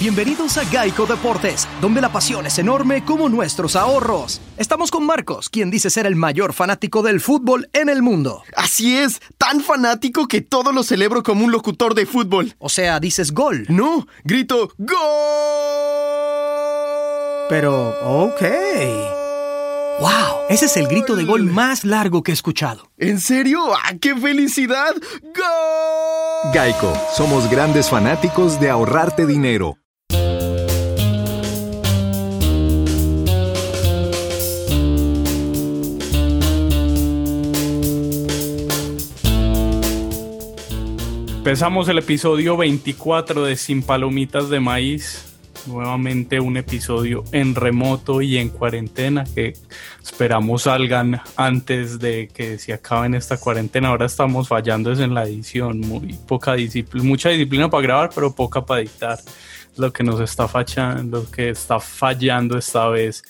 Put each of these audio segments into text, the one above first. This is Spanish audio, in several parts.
Bienvenidos a Geico Deportes, donde la pasión es enorme como nuestros ahorros. Estamos con Marcos, quien dice ser el mayor fanático del fútbol en el mundo. Así es, tan fanático que todo lo celebro como un locutor de fútbol. O sea, dices gol. No, grito ¡Gol! Pero, ok. ¡Wow! Ese es el grito de gol más largo que he escuchado. ¿En serio? ¡Ah, qué felicidad! ¡Gol! Geico, somos grandes fanáticos de ahorrarte dinero. Empezamos el episodio 24 de Sin Palomitas de Maíz. Nuevamente un episodio en remoto y en cuarentena que esperamos salgan antes de que se acaben esta cuarentena. Ahora estamos fallando es en la edición, muy poca disciplina, mucha disciplina para grabar, pero poca para editar. Lo que nos está fallando, lo que está fallando esta vez.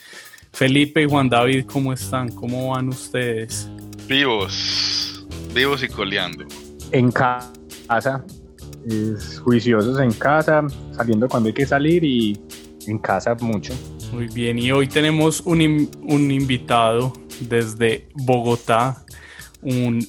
Felipe y Juan David, ¿cómo están? ¿Cómo van ustedes? Vivos, vivos y coleando. En casa casa, juiciosos en casa, saliendo cuando hay que salir y en casa mucho. Muy bien, y hoy tenemos un, un invitado desde Bogotá, un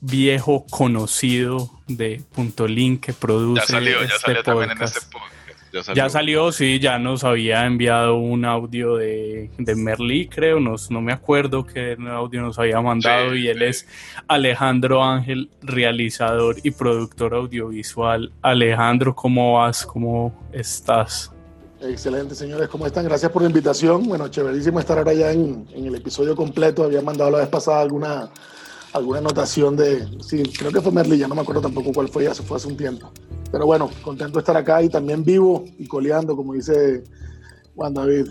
viejo conocido de Punto Link que produce. Ya salió, ya este salió también en podcast. este podcast. Ya salió. sí, ya nos había enviado un audio de, de Merlí, creo, nos, no me acuerdo qué audio nos había mandado Sí, y él sí. es Alejandro Ángel, realizador y productor audiovisual. Alejandro, ¿cómo vas? ¿Cómo estás? Excelente, señores, ¿cómo están? Gracias por la invitación. Bueno, chéverísimo estar ahora ya en, en el episodio completo. Había mandado la vez pasada alguna, alguna anotación de. Sí, creo que fue Merlí, ya no me acuerdo tampoco cuál fue, ya se fue hace un tiempo. Pero bueno, contento de estar acá y también vivo y coleando, como dice Juan David.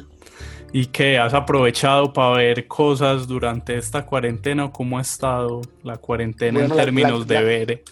¿Y qué? ¿Has aprovechado para ver cosas durante esta cuarentena o cómo ha estado la cuarentena Bueno, en la- términos la- de la- ver?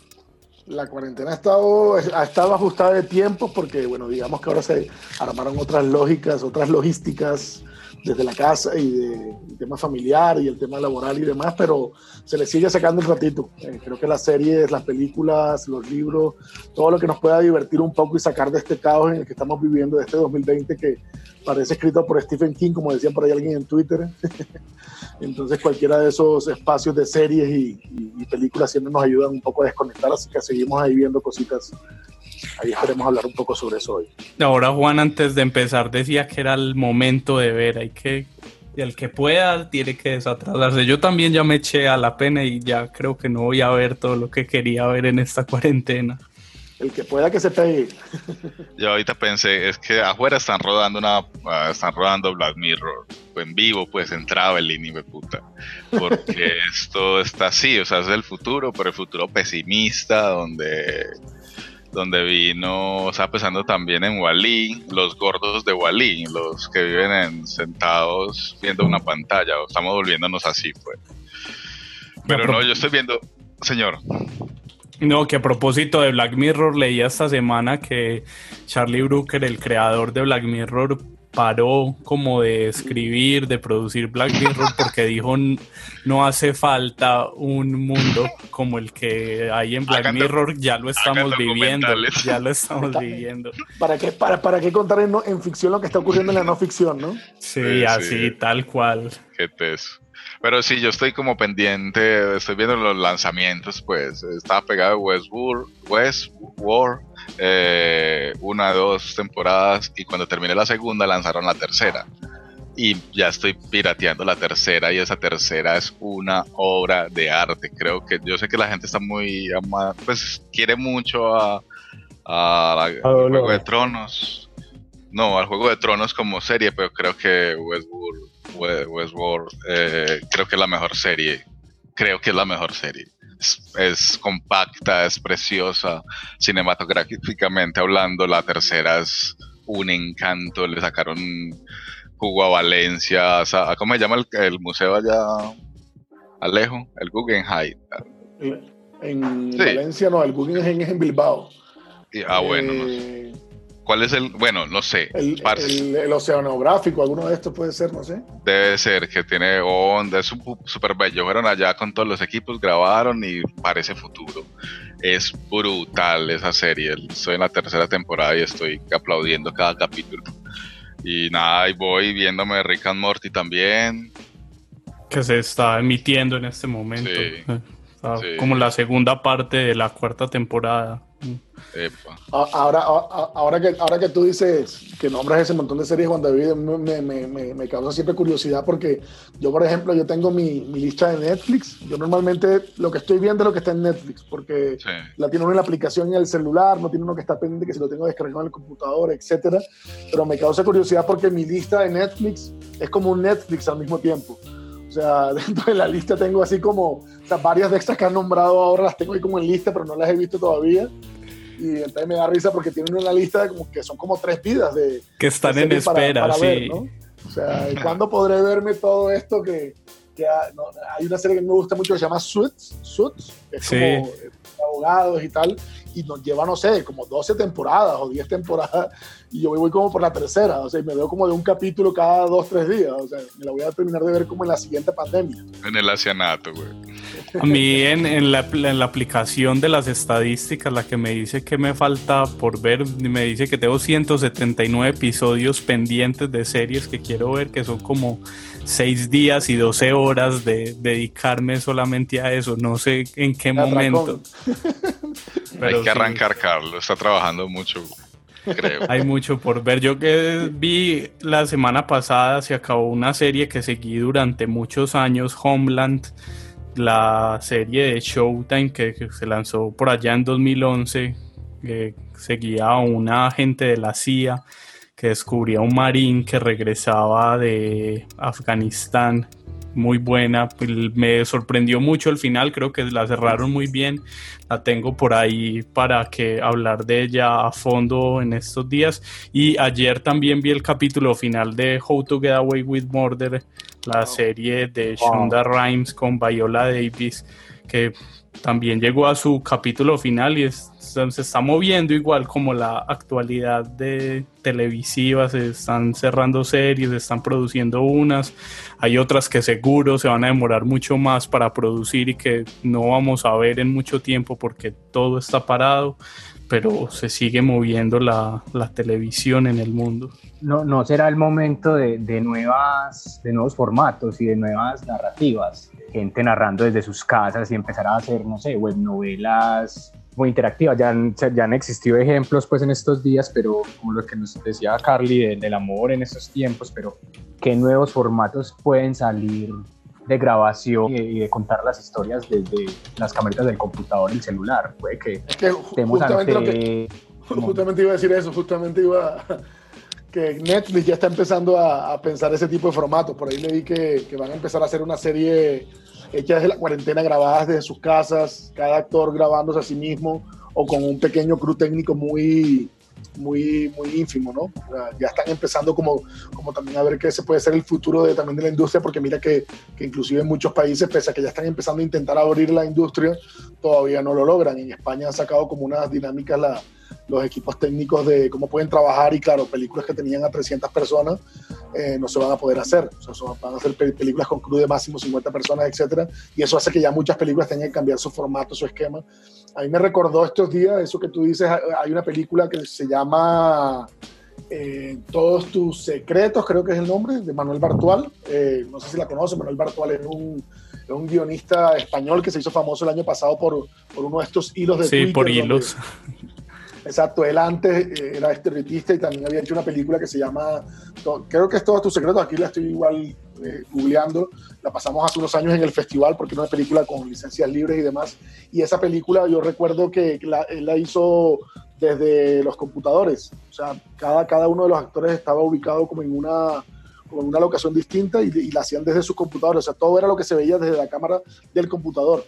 La cuarentena ha estado, ha estado ajustada de tiempo porque, bueno, digamos que ahora se armaron otras lógicas, otras logísticas desde la casa y de el tema familiar y el tema laboral y demás, pero se le sigue sacando un ratito. Eh, creo que las series, las películas, los libros, todo lo que nos pueda divertir un poco y sacar de este caos en el que estamos viviendo, de este 2020 que parece escrito por Stephen King, como decía por ahí alguien en Twitter. Entonces cualquiera de esos espacios de series y, y- y películas siempre nos ayudan un poco a desconectar, así que seguimos ahí viendo cositas. Ahí esperemos hablar un poco sobre eso hoy. Ahora Juan antes de empezar decía que era el momento de ver, hay que, y el que pueda tiene que desatrasarse. Yo también ya me eché a la pena y ya creo que no voy a ver todo lo que quería ver en esta cuarentena. El que pueda que se pegue. Yo ahorita pensé, es que afuera están rodando una, ah, están rodando Black Mirror en vivo, pues en Traveling y me puta. Porque esto está así, o sea, es el futuro, pero el futuro pesimista, donde, donde vino, o sea, pensando también en Wally, los gordos de Wally, los que viven en, sentados viendo una pantalla, o estamos volviéndonos así, pues. Pero no, yo estoy viendo, señor, No, que a propósito de Black Mirror, leí esta semana que Charlie Brooker, el creador de Black Mirror, paró como de escribir, de producir Black Mirror, porque dijo "N- no hace falta un mundo como el que hay en Black Mirror, ya lo estamos viviendo, ya lo estamos viviendo. ¿Para qué, para, para qué contar en, ficción lo que está ocurriendo en la no ficción, no? Sí, Sí, así, sí. tal cual. Qué teso. Pero sí, yo estoy como pendiente, estoy viendo los lanzamientos, pues estaba pegado a Westworld, Westworld eh, una, dos temporadas y cuando terminé la segunda lanzaron la tercera. Y ya estoy pirateando la tercera y esa tercera es una obra de arte. Creo que yo sé que la gente está muy ama- pues quiere mucho a, a la- Dolor. Juego de Tronos. No, al Juego de Tronos como serie, pero creo que Westworld, We- Westworld eh, creo que es la mejor serie. Creo que es la mejor serie. Es, es compacta, es preciosa, cinematográficamente hablando. La tercera es un encanto. Le sacaron jugo a Valencia. o sea, ¿Cómo se llama el, el museo allá? Alejo, el Guggenheim. En Sí. Valencia no, el Guggenheim es en Bilbao. Y- ah, bueno, no sé. ¿Cuál es el? Bueno, no sé. el, el- el oceanográfico, alguno de estos puede ser, no sé. Debe ser que tiene onda, es súper bello. Fueron allá con todos los equipos, grabaron y parece futuro. es brutal esa serie. Estoy en la tercera temporada y estoy aplaudiendo cada capítulo. Y nada, ahí voy viéndome Rick and Morty también. Que se está emitiendo en este momento. Sí. Como la segunda parte de la cuarta temporada. Ahora, ahora, que, ahora que tú dices que nombras ese montón de series, Juan David, me, me, me, me causa siempre curiosidad porque yo, por ejemplo, yo tengo mi, mi lista de Netflix. Yo normalmente lo que estoy viendo es lo que está en Netflix porque Sí. la tiene uno en la aplicación en el celular, no tiene uno que está pendiente que si lo tengo descargado en el computador, etcétera. Pero me causa curiosidad porque mi lista de Netflix es como un Netflix al mismo tiempo. O sea, dentro de la lista tengo así como, o sea, varias de estas que han nombrado ahora las tengo ahí como en lista, pero no las he visto todavía. Y entonces me da risa porque tienen una lista de como que son como tres vidas de, Que están de en series para- espera, para sí. ver, ¿no? O sea, ¿y ¿cuándo podré verme todo esto que, que ha- no, hay una serie que me gusta mucho que se llama Suits, Suits, que es Sí. como abogados y tal, y nos lleva, no sé, como 12 temporadas o 10 temporadas, y yo voy como por la tercera, o sea, y me veo como de un capítulo cada dos, tres días, o sea, me la voy a terminar de ver como en la siguiente pandemia. En el acianato, güey. A mí en, en la, en la aplicación de las estadísticas, la que me dice que me falta por ver, me dice que tengo 179 episodios pendientes de series que quiero ver, que son como 6 días y 12 horas de dedicarme solamente a eso. No sé en qué momento. pero Hay que sí. arrancar, Carlos. Está trabajando mucho, creo. Hay mucho por ver. Yo que vi la semana pasada se acabó una serie que seguí durante muchos años, Homeland, la serie de Showtime que, que se lanzó por allá en 2011, que seguía a una agente de la CIA que descubría un marín que regresaba de Afganistán. Muy buena, pues, me sorprendió mucho el final, creo que la cerraron muy bien. La tengo por ahí para que hablar de ella a fondo en estos días. Y ayer también vi el capítulo final de How to Get Away with Murder, la serie de Shonda Rhimes con Viola Davis, que también llegó a su capítulo final y es- se está moviendo igual como la actualidad de televisiva, se están cerrando series, se están produciendo unas, hay otras que seguro se van a demorar mucho más para producir y que no vamos a ver en mucho tiempo porque todo está parado, pero se sigue moviendo la, la televisión en el mundo. no, no será el momento de, de nuevas, de nuevos formatos y de nuevas narrativas. Gente narrando desde sus casas y empezar a hacer, no sé, web novelas muy interactivas. Ya han, ya han existido ejemplos pues en estos días, pero como lo que nos decía Carly de- del amor en estos tiempos, pero ¿qué nuevos formatos pueden salir de grabación y, de contar las historias desde las camaritas del computador, el celular? Puede que Es que estemos justamente lo que, ante... Justamente iba a decir eso, justamente iba a- que Netflix ya está empezando a, a pensar ese tipo de formatos. Por ahí leí que, que van a empezar a hacer una serie hecha desde la cuarentena, grabadas desde sus casas, cada actor grabándose a sí mismo o con un pequeño crew técnico muy, muy, muy ínfimo, ¿no? Ya están empezando como, como también a ver qué se puede ser el futuro de, también de la industria, porque mira que, que inclusive en muchos países, pese a que ya están empezando a intentar abrir la industria, todavía no lo logran. En España han sacado como unas dinámicas la, los equipos técnicos de cómo pueden trabajar y claro, películas que tenían a 300 personas eh, no se van a poder hacer. O sea, son- van a hacer pe- películas con crew de máximo 50 personas, etcétera, y eso hace que ya muchas películas tengan que cambiar su formato, su esquema. A mí me recordó estos días eso que tú dices, hay una película que se llama eh, Todos tus secretos, creo que es el nombre, de Manuel Bartual. Eh, no sé si la conoce, Manuel Bartual es un, es un guionista español que se hizo famoso el año pasado por, por uno de estos hilos de Sí, Twitter. por donde- hilos. Exacto, él antes eh, era estereotista y también había hecho una película que se llama, creo que es Todos tus secretos, aquí la estoy igual eh, googleando, la pasamos hace unos años en el festival porque era una película con licencias libres y demás, y esa película yo recuerdo que la, él la hizo desde los computadores, o sea, cada, cada uno de los actores estaba ubicado como en una como en una locación distinta y, y la hacían desde sus computadores, o sea, todo era lo que se veía desde la cámara del computador.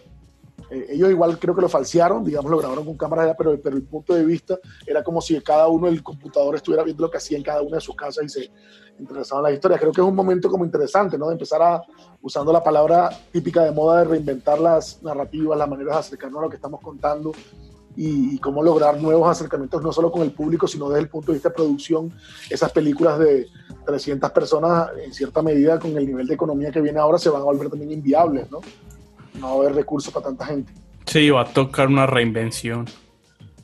Eh, ellos igual creo que lo falsearon, digamos, lo grabaron con cámaras, pero, pero el punto de vista era como si cada uno del computador estuviera viendo lo que hacía en cada una de sus casas y se interesaban las historias. Creo que es un momento como interesante, ¿no? De empezar a, usando la palabra típica de moda, de reinventar las narrativas, las maneras de acercarnos a lo que estamos contando y, y cómo lograr nuevos acercamientos, no solo con el público, sino desde el punto de vista de producción. Esas películas de 300 personas, en cierta medida, con el nivel de economía que viene ahora, se van a volver también inviables, ¿no? No va a haber recursos para tanta gente. Sí, va a tocar una reinvención.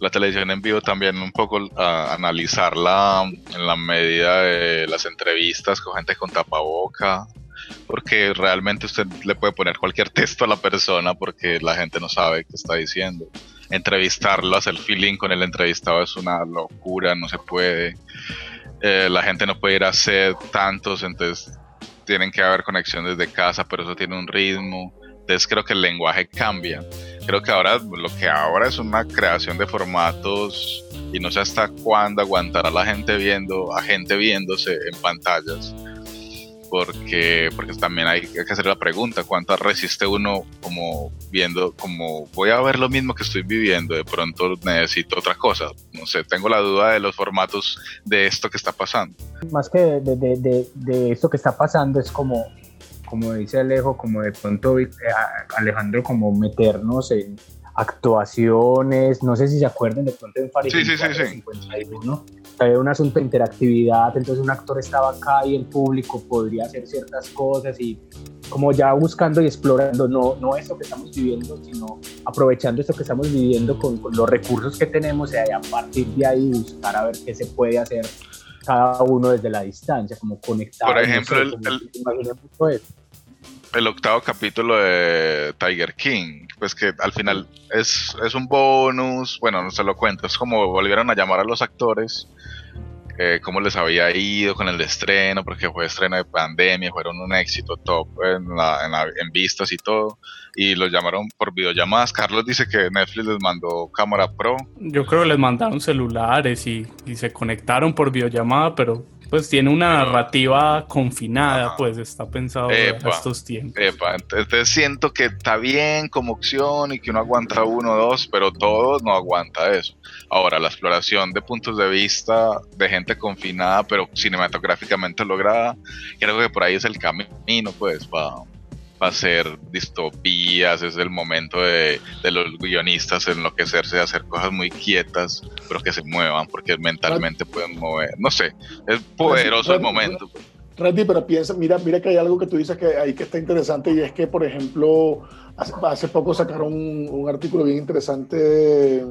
La televisión en vivo también un poco a analizarla en la medida de las entrevistas con gente con tapaboca, porque realmente usted le puede poner cualquier texto a la persona porque la gente no sabe qué está diciendo. Entrevistarlo, hacer feeling con el entrevistado es una locura, no se puede. Eh, la gente no puede ir a hacer tantos, entonces tienen que haber conexiones de casa, pero eso tiene un ritmo. Entonces creo que el lenguaje cambia. Creo que ahora lo que ahora es una creación de formatos y no sé hasta cuándo aguantará la gente viendo, a gente viéndose en pantallas porque, porque también hay que hacer la pregunta, ¿cuánto resiste uno como viendo, como voy a ver lo mismo que estoy viviendo, de pronto necesito otra cosa? No sé, tengo la duda de los formatos de esto que está pasando. Más que de, de, de, esto que está pasando es como, como dice Alejo, como de pronto eh, Alejandro, como meternos en actuaciones, no sé si se acuerdan de pronto en Farid sí, sí, sí, 51, había un asunto de interactividad, entonces un actor estaba acá y el público podría hacer ciertas cosas y como ya buscando y explorando, no, no esto que estamos viviendo, sino aprovechando esto que estamos viviendo con, los recursos que tenemos y a partir de ahí buscar a ver qué se puede hacer cada uno desde la distancia, como conectar. Por ejemplo, el, el octavo capítulo de Tiger King, pues que al final es, es un bonus, bueno, no se lo cuento, es como volvieron a llamar a los actores, eh, cómo les había ido con el estreno, porque fue estreno de pandemia, fueron un éxito top en, en, vistas y todo, y los llamaron por videollamadas. Carlos dice que Netflix les mandó cámara pro. Yo creo que les mandaron celulares y, y se conectaron por videollamada, pero pues tiene una narrativa confinada, pues está pensado para estos tiempos. entonces siento que está bien como opción y que uno aguanta uno o dos, pero todo no aguanta eso. Ahora, la exploración de puntos de vista de gente confinada, pero cinematográficamente lograda, creo que por ahí es el camino, pues, para hacer distopías, es el momento de, los guionistas enloquecerse, de hacer cosas muy quietas, pero que se muevan, porque mentalmente pueden mover. No sé, es poderoso el momento. Randy, pero piensa, mira, mira que hay algo que tú dices que ahí que está interesante y es que, por ejemplo, hace, poco sacaron un, un artículo bien interesante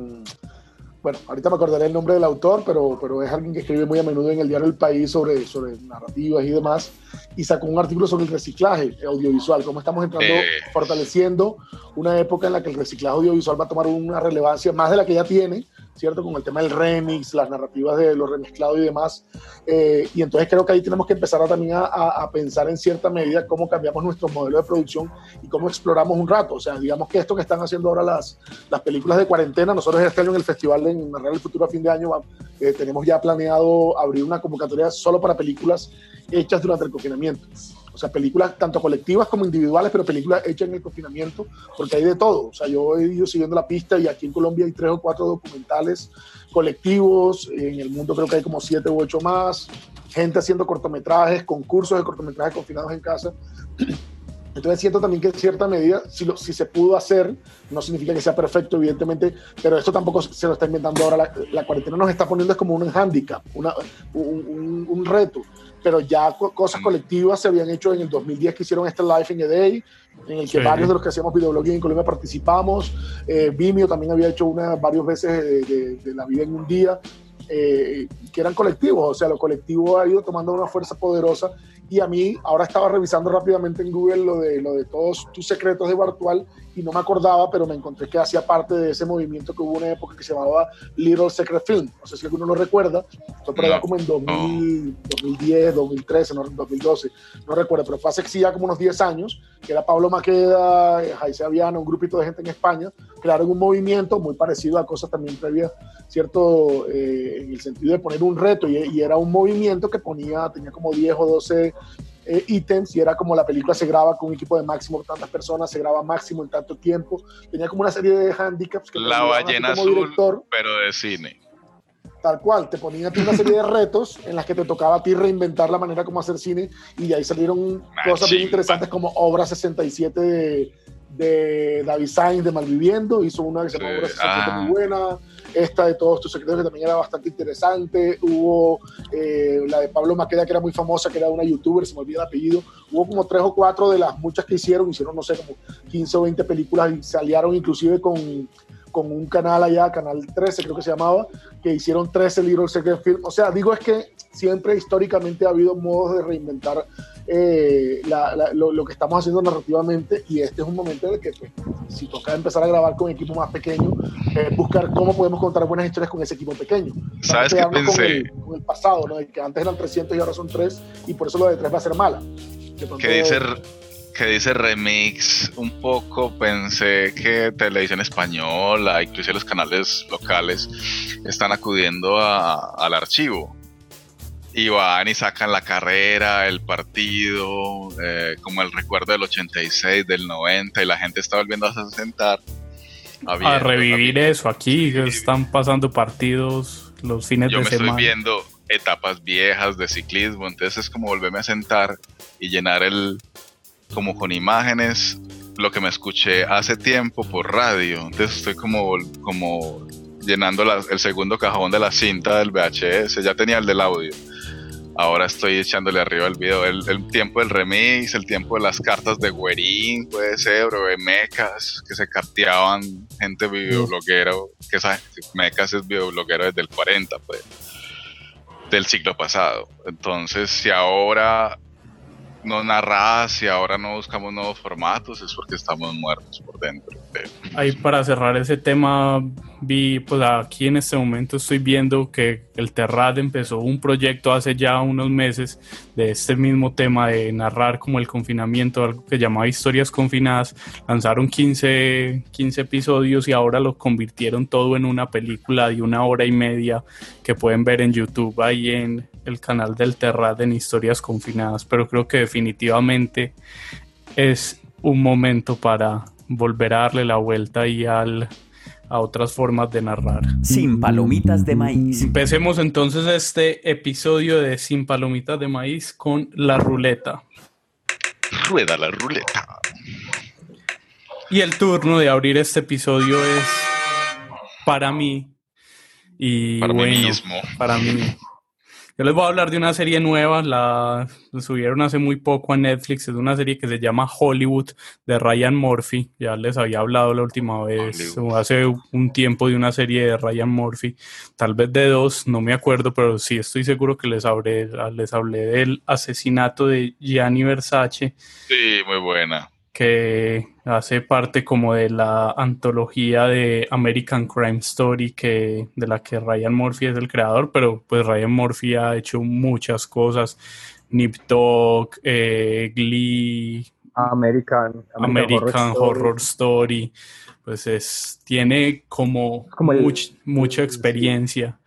bueno, ahorita me acordaré el nombre del autor, pero, pero es alguien que escribe muy a menudo en el diario El País sobre, sobre narrativas y demás, y sacó un artículo sobre el reciclaje audiovisual, cómo estamos entrando, eh. fortaleciendo una época en la que el reciclaje audiovisual va a tomar una relevancia más de la que ya tiene, ¿cierto? Con el tema del remix, las narrativas de lo remezclado y demás. Eh, y entonces creo que ahí tenemos que empezar a, también a, a, pensar en cierta medida cómo cambiamos nuestro modelo de producción y cómo exploramos un rato. O sea, digamos que esto que están haciendo ahora las, las películas de cuarentena, nosotros este año en el festival en Narrar el Futuro a fin de año eh, tenemos ya planeado abrir una convocatoria solo para películas hechas durante el confinamiento. O sea, películas tanto colectivas como individuales, pero películas hechas en el confinamiento, porque hay de todo. O sea, yo he ido siguiendo la pista y aquí en Colombia hay tres o cuatro documentales colectivos, en el mundo creo que hay como siete u ocho más, gente haciendo cortometrajes, concursos de cortometrajes confinados en casa. Entonces siento también que en cierta medida, si, se pudo hacer, no significa que sea perfecto, evidentemente, pero esto tampoco se lo está inventando ahora. La, cuarentena nos está poniendo es como un handicap, un, reto pero ya cosas colectivas se habían hecho en el 2010 que hicieron este Life in a Day, en el que varios de los que hacíamos videoblogging en Colombia participamos. Eh, Vimeo también había hecho una varias veces de, la vida en un día, eh, que eran colectivos, o sea, lo colectivo ha ido tomando una fuerza poderosa. Y a mí, ahora estaba revisando rápidamente en Google lo de, lo de todos tus secretos de Bartual y no me acordaba, pero me encontré que hacía parte de ese movimiento que hubo una época que se llamaba Little Secret Film. No sé si alguno lo recuerda. Fue por allá como en 2010, 2013, no, 2012. No recuerdo, pero fue hace sí ya como unos 10 años, que era Pablo Maqueda, Jaice Aviano, un grupito de gente en España, crearon un movimiento muy parecido a cosas también previas, ¿cierto? Eh, en el sentido de poner un reto y, y, era un movimiento que ponía, tenía como 10 o 12 eh, ítems y era como la película se graba con un equipo de máximo tantas personas, se graba máximo en tanto tiempo. Tenía como una serie de handicaps. Que la ballena azul, director, pero de cine. Tal cual, te ponían una serie de retos en las que te tocaba a ti reinventar la manera como hacer cine y de ahí salieron cosas bien interesantes como Obra 67 de, de David Sainz de Malviviendo, hizo una que se llama Obra 67 muy ah. buena esta de todos tus secretos que también era bastante interesante, hubo eh, la de Pablo Maqueda, que era muy famosa, que era una youtuber, se me olvida el apellido. Hubo como tres o cuatro de las muchas que hicieron, hicieron, no sé, como 15 o 20 películas y se aliaron inclusive con, con un canal allá, Canal 13 creo que se llamaba, que hicieron 13 Little Secret Film. O sea, digo es que siempre históricamente ha habido modos de reinventar eh, lo, que estamos haciendo narrativamente y este es un momento en el que pues, si toca empezar a grabar con equipo más pequeño, buscar cómo podemos contar buenas historias con ese equipo pequeño. ¿Sabes qué pensé? Con el, pasado, ¿no? que antes eran 300 y ahora son 3 y por eso lo de 3 va a ser mala. Que dice que dice remix, un poco pensé que televisión española, incluso los canales locales, están acudiendo al archivo. Y van y sacan la carrera, el partido, eh, como el recuerdo del 86, del 90, y la gente está volviendo a sentar. A, revivir eso aquí, están pasando partidos los fines de semana. Yo me estoy viendo etapas viejas de ciclismo, entonces es como volverme a sentar y llenar el, como con imágenes lo que me escuché hace tiempo por radio. Entonces estoy como, como llenando el segundo cajón de la cinta del VHS. Ya tenía el del audio. Ahora estoy echándole arriba el video. El, tiempo del remix, el tiempo de las cartas de Guerín, puede ser, o de mecas que se carteaban gente videobloguera, que esa mecas es videobloguero desde el 40, pues, del siglo pasado. Entonces, si ahora no narras y ahora no buscamos nuevos formatos es porque estamos muertos por dentro. Ahí para cerrar ese tema, vi, pues aquí en este momento estoy viendo que el Terrad empezó un proyecto hace ya unos meses de este mismo tema de narrar como el confinamiento, algo que llamaba Historias Confinadas. Lanzaron 15, 15 episodios y ahora lo convirtieron todo en una película de una hora y media que pueden ver en YouTube ahí en el canal del Terrad en Historias Confinadas. Pero creo que definitivamente es un momento para volver a darle la vuelta y al a otras formas de narrar. Sin palomitas de maíz. Empecemos entonces este episodio de Sin palomitas de maíz con la ruleta. Rueda la ruleta. Y el turno de abrir este episodio es para mí. Y para mí mismo. Para mí. Yo les voy a hablar de una serie nueva, la, subieron hace muy poco a Netflix, es una serie que se llama Hollywood de Ryan Murphy, ya les había hablado la última vez, hace un tiempo de una serie de Ryan Murphy, tal vez de dos, no me acuerdo, pero sí estoy seguro que les hablé, les hablé del asesinato de Gianni Versace. Sí, muy buena que hace parte como de la antología de American Crime Story que de la que Ryan Murphy es el creador, pero pues Ryan Murphy ha hecho muchas cosas, Nip Dog, eh, Glee, American, American, Horror, Story. pues es tiene como, mucha experiencia.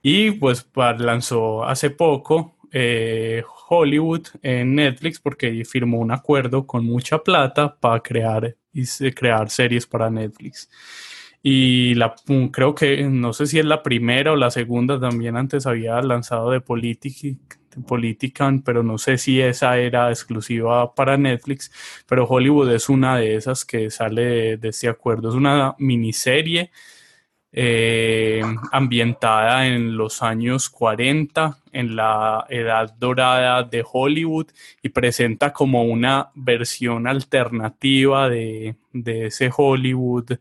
Y pues lanzó hace poco eh, Hollywood en Netflix porque firmó un acuerdo con mucha plata para crear, y crear series para Netflix. Y la, creo que, no sé si es la primera o la segunda, también antes había lanzado de Politican, pero no sé si esa era exclusiva para Netflix, pero Hollywood es una de esas que sale de este acuerdo. Es una miniserie eh, ambientada en los años 40, en la edad dorada de Hollywood, y presenta como una versión alternativa de, ese Hollywood,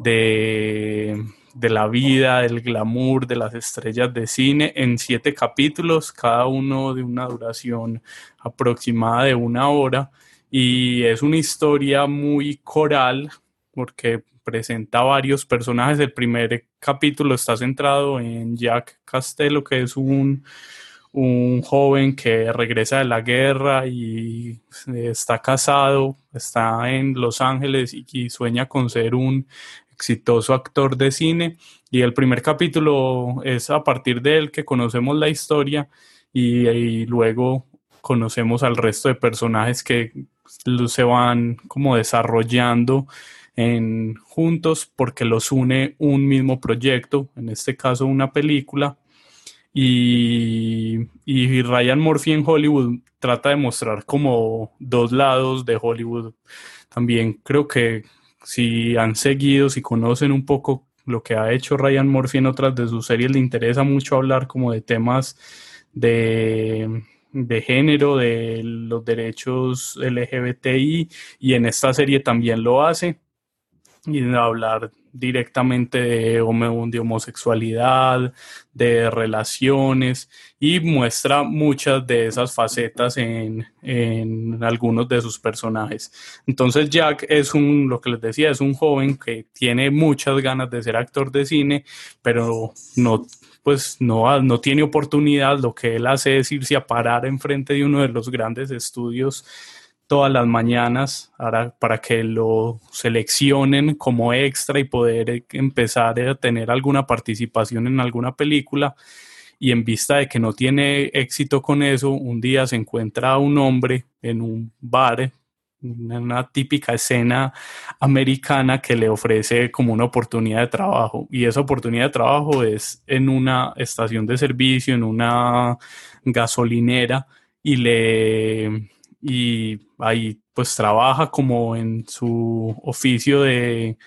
de, de, la vida, del glamour, de las estrellas de cine, en siete capítulos, cada uno de una duración aproximada de una hora. Y es una historia muy coral, porque presenta varios personajes. El primer capítulo está centrado en Jack Castello, que es un, un joven que regresa de la guerra y está casado, está en Los Ángeles y, sueña con ser un exitoso actor de cine. Y el primer capítulo es a partir de él que conocemos la historia y, y luego conocemos al resto de personajes que se van como desarrollando juntos porque los une un mismo proyecto, en este caso una película. Y, y, Ryan Murphy en Hollywood trata de mostrar como dos lados de Hollywood. También creo que si han seguido, si conocen un poco lo que ha hecho Ryan Murphy en otras de sus series, le interesa mucho hablar como de temas de, de género, de los derechos LGBTI, y en esta serie también lo hace, y hablar directamente de, homosexualidad, de relaciones y muestra muchas de esas facetas en, en, algunos de sus personajes. Entonces Jack es un, lo que les decía, es un joven que tiene muchas ganas de ser actor de cine, pero no pues no, no tiene oportunidad, lo que él hace es irse a parar enfrente de uno de los grandes estudios todas las mañanas para, que lo seleccionen como extra y poder empezar a tener alguna participación en alguna película. Y en vista de que no tiene éxito con eso, un día se encuentra un hombre en un bar, una típica escena americana que le ofrece como una oportunidad de trabajo. Y esa oportunidad de trabajo es en una estación de servicio, en una gasolinera, y le y ahí pues trabaja como en su oficio de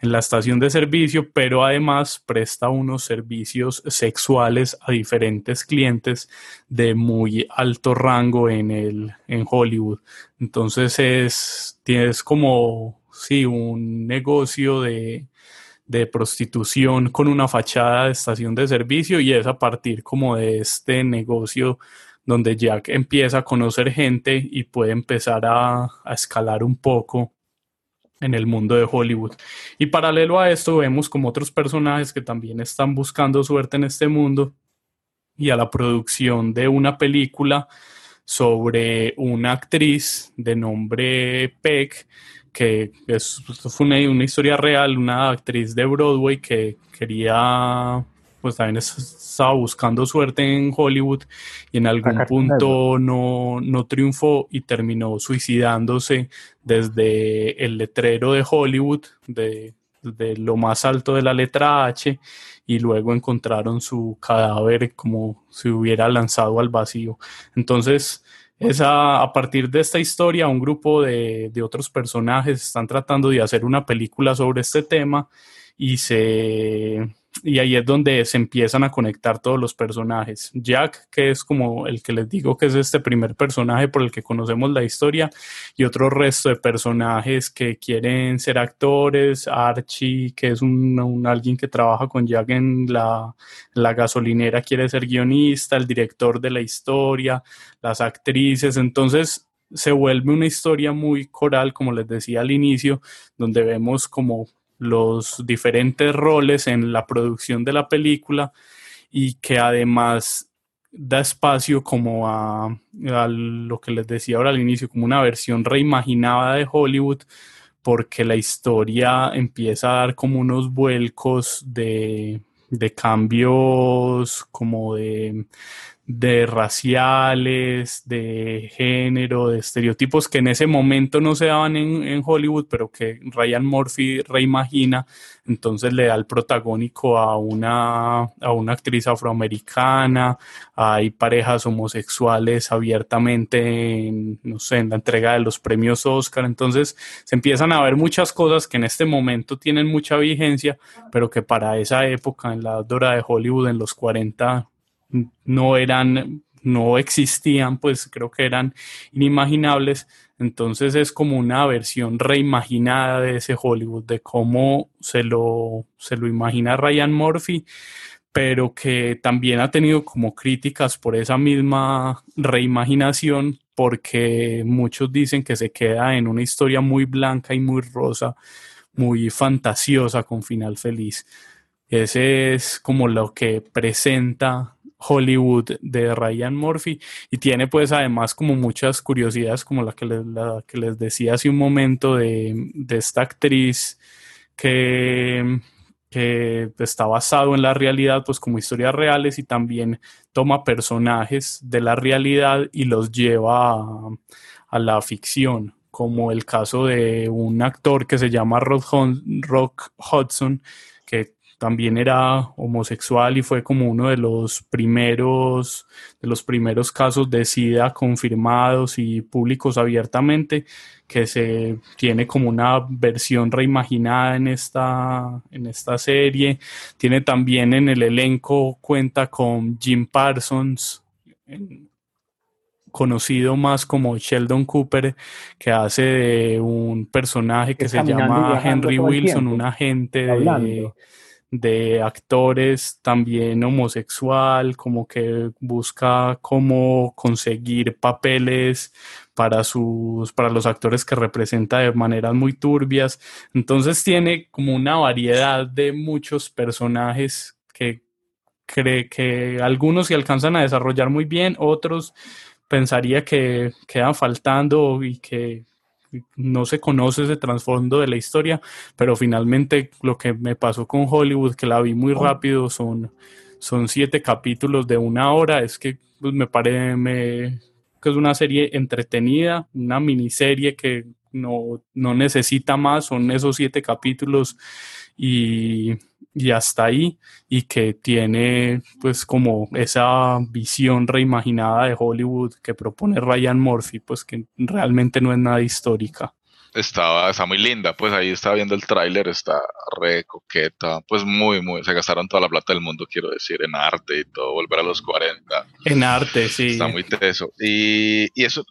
en la estación de servicio, pero además presta unos servicios sexuales a diferentes clientes de muy alto rango en el en Hollywood. Entonces es tienes como sí un negocio de de prostitución con una fachada de estación de servicio y es a partir como de este negocio donde Jack empieza a conocer gente y puede empezar a, escalar un poco en el mundo de Hollywood. Y paralelo a esto vemos como otros personajes que también están buscando suerte en este mundo y a la producción de una película sobre una actriz de nombre Peck, que es, fue una, una historia real, una actriz de Broadway que quería pues también estaba buscando suerte en Hollywood y en algún punto no, no triunfó y terminó suicidándose desde el letrero de Hollywood, de, de, lo más alto de la letra H, y luego encontraron su cadáver como si hubiera lanzado al vacío. Entonces, esa, a partir de esta historia, un grupo de, de otros personajes están tratando de hacer una película sobre este tema y se y ahí es donde se empiezan a conectar todos los personajes. Jack, que es como el que les digo que es este primer personaje por el que conocemos la historia, y otro resto de personajes que quieren ser actores. Archie, que es un, alguien que trabaja con Jack en la, la gasolinera, quiere ser guionista, el director de la historia, las actrices. Entonces se vuelve una historia muy coral, como les decía al inicio, donde vemos como los diferentes roles en la producción de la película y que además da espacio como a, lo que les decía ahora al inicio, como una versión reimaginada de Hollywood, porque la historia empieza a dar como unos vuelcos de, de cambios como de, de raciales, de género, de estereotipos que en ese momento no se daban en, Hollywood, pero que Ryan Murphy reimagina, entonces le da el protagónico a una, a una actriz afroamericana, hay parejas homosexuales abiertamente en, no sé, en la entrega de los premios Oscar, entonces se empiezan a ver muchas cosas que en este momento tienen mucha vigencia, pero que para esa época, en la dora de Hollywood, en los 40, no eran, no existían, pues creo que eran inimaginables. Entonces es como una versión reimaginada de ese Hollywood, de cómo se lo, se lo imagina Ryan Murphy, pero que también ha tenido como críticas por esa misma reimaginación, porque muchos dicen que se queda en una historia muy blanca y muy rosa, muy fantasiosa con final feliz. Ese es como lo que presenta Hollywood de Ryan Murphy y tiene pues además como muchas curiosidades como la que les, que les decía hace un momento de, esta actriz que, que está basado en la realidad pues como historias reales y también toma personajes de la realidad y los lleva a, a la ficción como el caso de un actor que se llama Rock Hudson que también era homosexual y fue como uno de los primeros de los primeros casos de SIDA confirmados y públicos abiertamente que se tiene como una versión reimaginada en esta en esta serie. Tiene también en el elenco cuenta con Jim Parsons conocido más como Sheldon Cooper, que hace de un personaje que se llama Henry Wilson, un agente de, de, actores también homosexual, como que busca cómo conseguir papeles para sus para los actores que representa de maneras muy turbias. Entonces tiene como una variedad de muchos personajes que cree que algunos se alcanzan a desarrollar muy bien, otros pensaría que quedan faltando y que no se conoce ese trasfondo de la historia, pero finalmente lo que me pasó con Hollywood, que la vi muy rápido, son, son siete capítulos de una hora, es que pues, me parece que es una serie entretenida, una miniserie que no, no necesita más, son esos siete capítulos y y hasta ahí y que tiene pues como esa visión reimaginada de Hollywood que propone Ryan Murphy pues que realmente no es nada histórica. Estaba, está muy linda, pues ahí estaba viendo el tráiler, está re coqueta, pues muy, muy, se gastaron toda la plata del mundo, quiero decir, en arte y todo, volver a los 40. En arte, sí. Está muy teso. Y, y eso,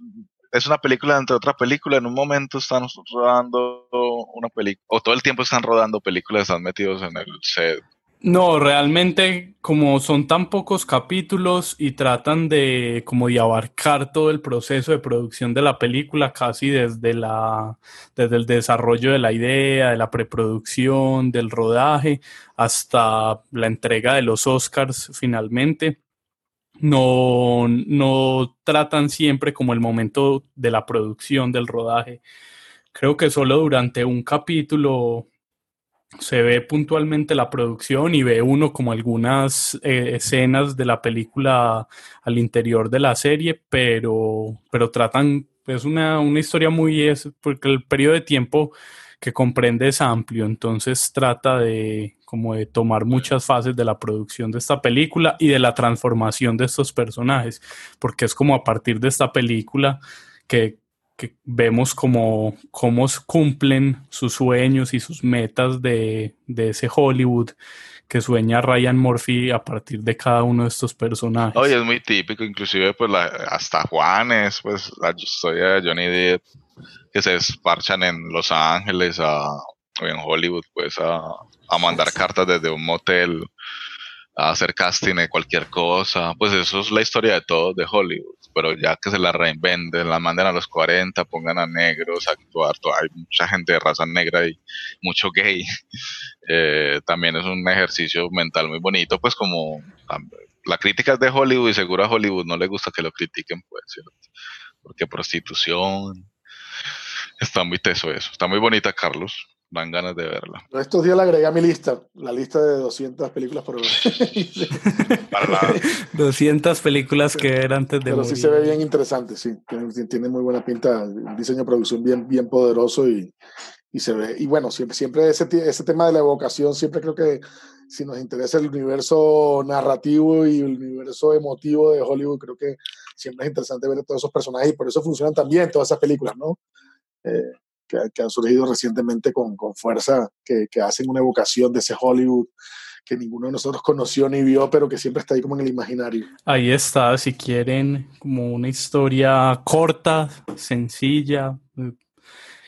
es una película entre otra película. En un momento están rodando una película, o todo el tiempo están rodando películas, están metidos en el set. No, realmente como son tan pocos capítulos y tratan de como abarcar todo el proceso de producción de la película, casi desde la desde el desarrollo de la idea, de la preproducción, del rodaje, hasta la entrega de los Oscars finalmente no, no tratan siempre como el momento de la producción, del rodaje. Creo que solo durante un capítulo se ve puntualmente la producción y ve uno como algunas eh, escenas de la película al interior de la serie, pero, pero tratan, es una, una historia muy, es, porque el periodo de tiempo que comprende es amplio, entonces trata de como de tomar muchas fases de la producción de esta película y de la transformación de estos personajes, porque es como a partir de esta película que, vemos como cómo cumplen sus sueños y sus metas de, de ese Hollywood que sueña Ryan Murphy a partir de cada uno de estos personajes. Oye, es muy típico, inclusive pues hasta Juanes, pues la historia de Johnny Depp que se desparchan en Los Ángeles o en Hollywood, pues a, mandar cartas desde un motel, a hacer casting de cualquier cosa. Pues eso es la historia de todos de Hollywood. Pero ya que se la reinventen, la manden a los 40, pongan a negros a actuar. Hay mucha gente de raza negra y mucho gay. Eh, también es un ejercicio mental muy bonito, pues como la crítica es de Hollywood y seguro a Hollywood no le gusta que lo critiquen, pues, Porque prostitución, Está muy teso eso. Está muy bonita, Carlos. Dan ganas de verla. Estos días la agregué a mi lista, la lista de 200 películas por hora. 200 películas que eran antes de Pero sí se ve bien interesante, sí. Tiene, muy buena pinta, un diseño de producción bien, bien poderoso y, y se ve. Y bueno, siempre, siempre ese, ese tema de la evocación, siempre creo que si nos interesa el universo narrativo y el universo emotivo de Hollywood, creo que siempre es interesante ver todos esos personajes y por eso funcionan también todas esas películas, ¿no? Eh, que, han surgido recientemente con, con fuerza, que, que, hacen una evocación de ese Hollywood que ninguno de nosotros conoció ni vio, pero que siempre está ahí como en el imaginario. Ahí está, si quieren, como una historia corta, sencilla,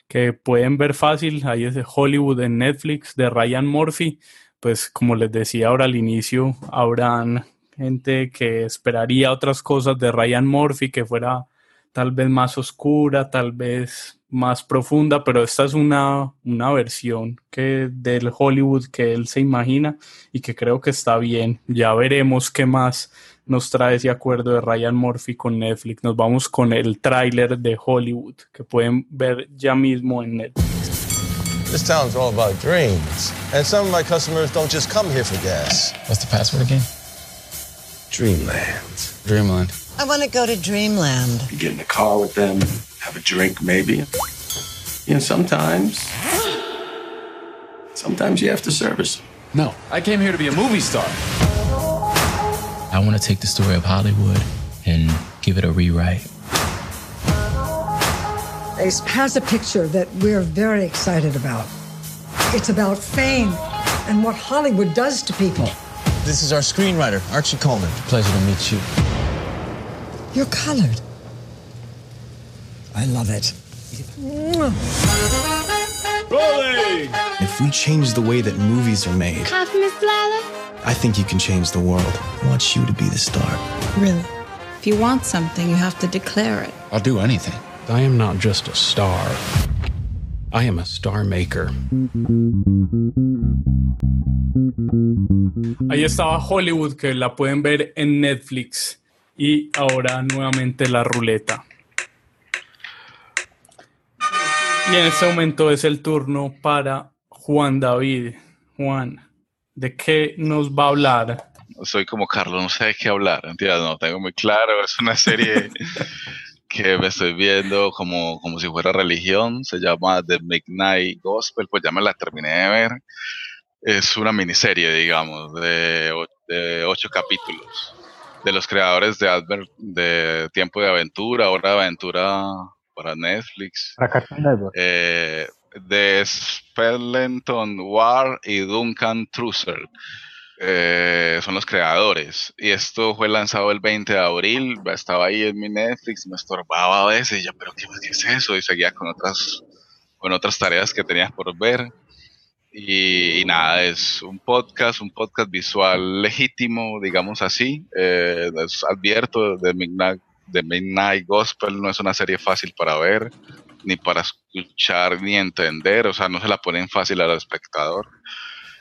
que pueden ver fácil, ahí es de Hollywood en Netflix, de Ryan Murphy, pues como les decía ahora al inicio, habrán gente que esperaría otras cosas de Ryan Murphy, que fuera tal vez más oscura, tal vez más profunda, pero esta es una, una versión que del Hollywood que él se imagina y que creo que está bien. Ya veremos qué más nos trae ese acuerdo de Ryan Murphy con Netflix. Nos vamos con el tráiler de Hollywood que pueden ver ya mismo en Netflix. This town's all about dreams. And some of my customers don't just come here for gas. What's the password again? Dreamland. Dreamland. I want to go to Dreamland. You get in the car with them have a drink, maybe. You know, sometimes, sometimes you have to service. No, I came here to be a movie star. I want to take the story of Hollywood and give it a rewrite. Ace has a picture that we're very excited about. It's about fame and what Hollywood does to people. This is our screenwriter, Archie Coleman. Pleasure to meet you. You're colored. I love it. Rolling! If we change the way that movies are made, Coffee, Miss Lala? I think you can change the world. I want you to be the star. Really? If you want something, you have to declare it. I'll do anything. I am not just a star. I am a star maker. Ahí estaba Hollywood, que la pueden ver en Netflix. Y ahora nuevamente la ruleta. Y en este momento es el turno para Juan David. Juan, ¿de qué nos va a hablar? Soy como Carlos, no sé de qué hablar. Entiendes, no tengo muy claro. Es una serie que me estoy viendo como, como si fuera religión. Se llama The Midnight Gospel, pues ya me la terminé de ver. Es una miniserie, digamos, de, de ocho capítulos. De los creadores de, Adver de Tiempo de Aventura, Hora de Aventura para Netflix. Eh, de Spellenton War y Duncan Trussell. Eh, son los creadores. Y esto fue lanzado el 20 de abril. Estaba ahí en mi Netflix, me estorbaba a veces. Y yo, ¿pero qué, qué es eso? Y seguía con otras, con otras tareas que tenía por ver. Y, y, nada, es un podcast, un podcast visual legítimo, digamos así. Eh, advierto de Midnight, de Midnight Gospel, no es una serie fácil para ver, ni para escuchar, ni entender, o sea, no se la ponen fácil al espectador.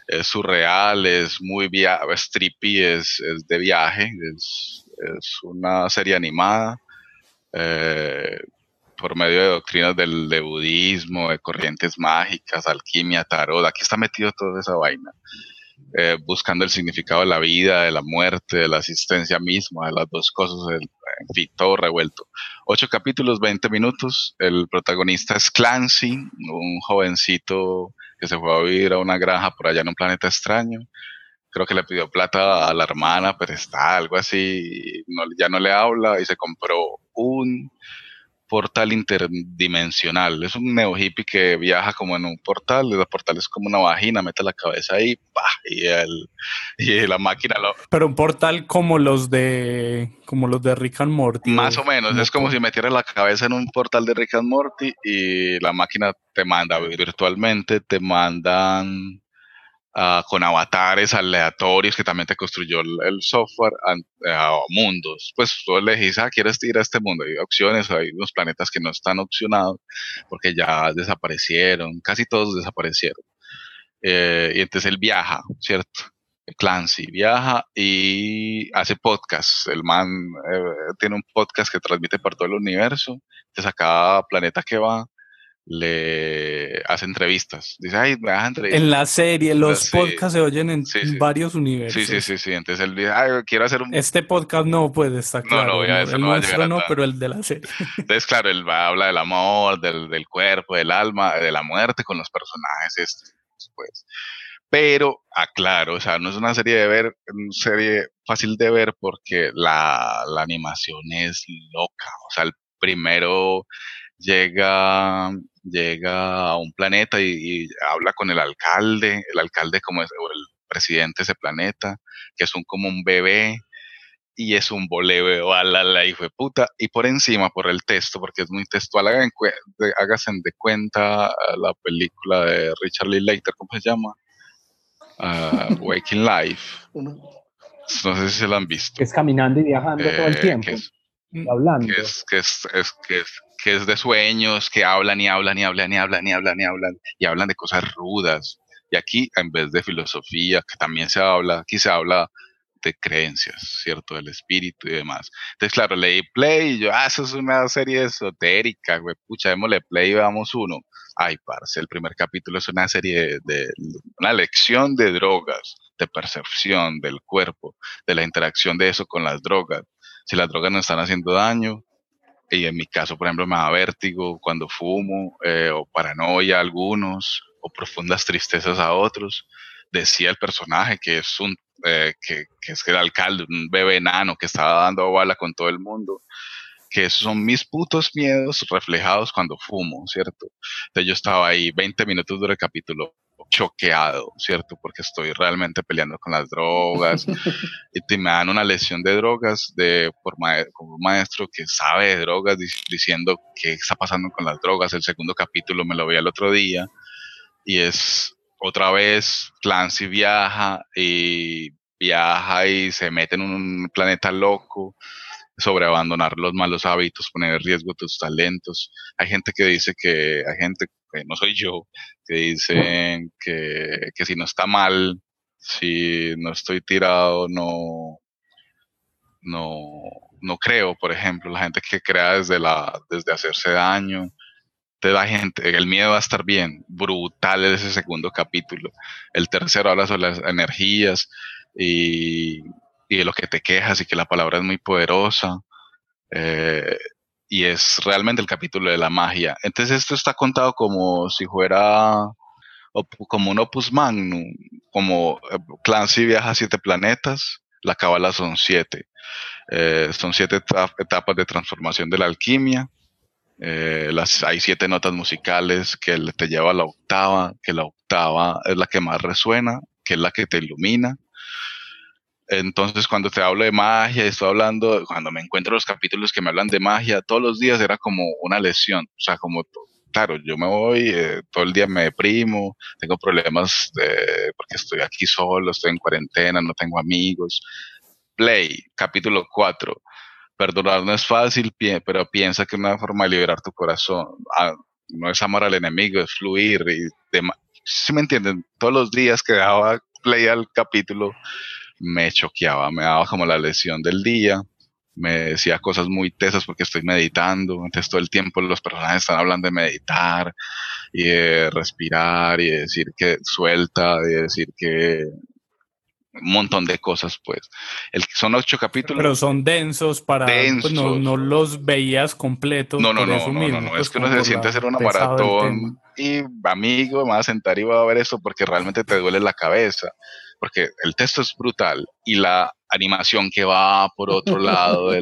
Es surreal, es muy via es trippy, es, es de viaje, es, es, una serie animada. Eh, por medio de doctrinas del de budismo, de corrientes mágicas, alquimia, tarot, aquí está metido toda esa vaina, eh, buscando el significado de la vida, de la muerte, de la existencia misma, de las dos cosas, el, en fin, todo revuelto. Ocho capítulos, 20 minutos, el protagonista es Clancy, un jovencito que se fue a vivir a una granja por allá en un planeta extraño, creo que le pidió plata a la hermana, pero está algo así, ya no le habla y se compró un portal interdimensional. Es un neo hippie que viaja como en un portal, el portal es como una vagina, mete la cabeza ahí, ¡pah! y el y la máquina lo Pero un portal como los de como los de Rick and Morty. Más o menos, es como si metieras la cabeza en un portal de Rick and Morty y la máquina te manda virtualmente, te mandan Uh, con avatares aleatorios que también te construyó el, software a, uh, mundos. Pues tú elegís, ah, quieres ir a este mundo. Hay opciones, hay unos planetas que no están opcionados porque ya desaparecieron, casi todos desaparecieron. Eh, y entonces él viaja, ¿cierto? Clancy viaja y hace podcast. El man eh, tiene un podcast que transmite por todo el universo. Entonces a cada planeta que va, le hace entrevistas. Dice, ay, me das entrevistas. En la serie, los podcasts se oyen en sí, sí. varios universos. Sí, sí, sí, sí. Entonces él dice, ay, quiero hacer un... Este podcast no puede estar claro. No, no, ya el no va a llegar no, pero el de la serie. Entonces, claro, él va, habla del amor, del, del, cuerpo, del alma, de la muerte con los personajes, estos, pues. Pero, aclaro, o sea, no es una serie de ver, una serie fácil de ver porque la, la animación es loca. O sea, el primero llega, llega a un planeta y, y, habla con el alcalde, el alcalde como es, o el presidente de ese planeta, que es un como un bebé y es un boleo a la, la hijo de puta, y por encima, por el texto, porque es muy textual, hagan, háganse de cuenta la película de Richard Lee Later, ¿cómo se llama? Uh, Waking Life. No sé si se la han visto. Es caminando y viajando eh, todo el tiempo. Que es, hablando. Que es, que es, es, que es que es de sueños, que hablan y hablan y hablan y hablan y hablan y hablan y hablan de cosas rudas. Y aquí, en vez de filosofía, que también se habla, aquí se habla de creencias, ¿cierto? Del espíritu y demás. Entonces, claro, leí play y yo, ah, eso es una serie esotérica, güey, pucha, démosle play y vamos uno. Ay, parce, el primer capítulo es una serie de, de, una lección de drogas, de percepción del cuerpo, de la interacción de eso con las drogas. Si las drogas nos están haciendo daño, y en mi caso, por ejemplo, me da vértigo cuando fumo, eh, o paranoia a algunos, o profundas tristezas a otros. Decía el personaje que es un eh, que, que, es el alcalde, un bebé enano que estaba dando bala con todo el mundo, que esos son mis putos miedos reflejados cuando fumo, ¿cierto? Entonces yo estaba ahí 20 minutos del capítulo choqueado, ¿cierto? Porque estoy realmente peleando con las drogas y me dan una lesión de drogas de, por un maestro que sabe de drogas diciendo qué está pasando con las drogas. El segundo capítulo me lo vi el otro día y es otra vez Clancy viaja y viaja y se mete en un planeta loco sobre abandonar los malos hábitos, poner en riesgo tus talentos. Hay gente que dice que, hay gente, que no soy yo, que dicen que, que si no está mal, si no estoy tirado, no, no, no creo, por ejemplo, la gente que crea desde la, desde hacerse daño, te da gente, el miedo a estar bien, brutal ese segundo capítulo. El tercero habla sobre las energías y y de lo que te quejas y que la palabra es muy poderosa. Eh, y es realmente el capítulo de la magia. Entonces esto está contado como si fuera como un opus magnum, como eh, Clancy viaja a siete planetas, la cábala son siete. Eh, son siete etapas de transformación de la alquimia. las, hay siete notas musicales que te lleva a la octava, que la octava es la que más resuena, que es la que te ilumina. Entonces, cuando te hablo de magia, estoy hablando, cuando me encuentro los capítulos que me hablan de magia, todos los días era como una lesión. O sea, como, claro, yo me voy, eh, todo el día me deprimo, tengo problemas de, porque estoy aquí solo, estoy en cuarentena, no tengo amigos. Play, capítulo 4. Perdonar no es fácil, pero piensa que una forma de liberar tu corazón ah, no es amar al enemigo, es fluir. Si me entienden? Todos los días que daba play al capítulo, me choqueaba, me daba como la lesión del día, me decía cosas muy tesas porque estoy meditando, entonces todo el tiempo los personajes están hablando de meditar y de respirar y de decir que suelta, y de decir que un montón de cosas, pues. El, son ocho capítulos. Pero son densos para... Pues, no, los veías completos. No, no, no, no, no, es que uno se siente hacer una maratón y amigo, me va a sentar y voy a ver eso porque realmente te duele la cabeza porque el texto es brutal y la animación que va por otro lado de,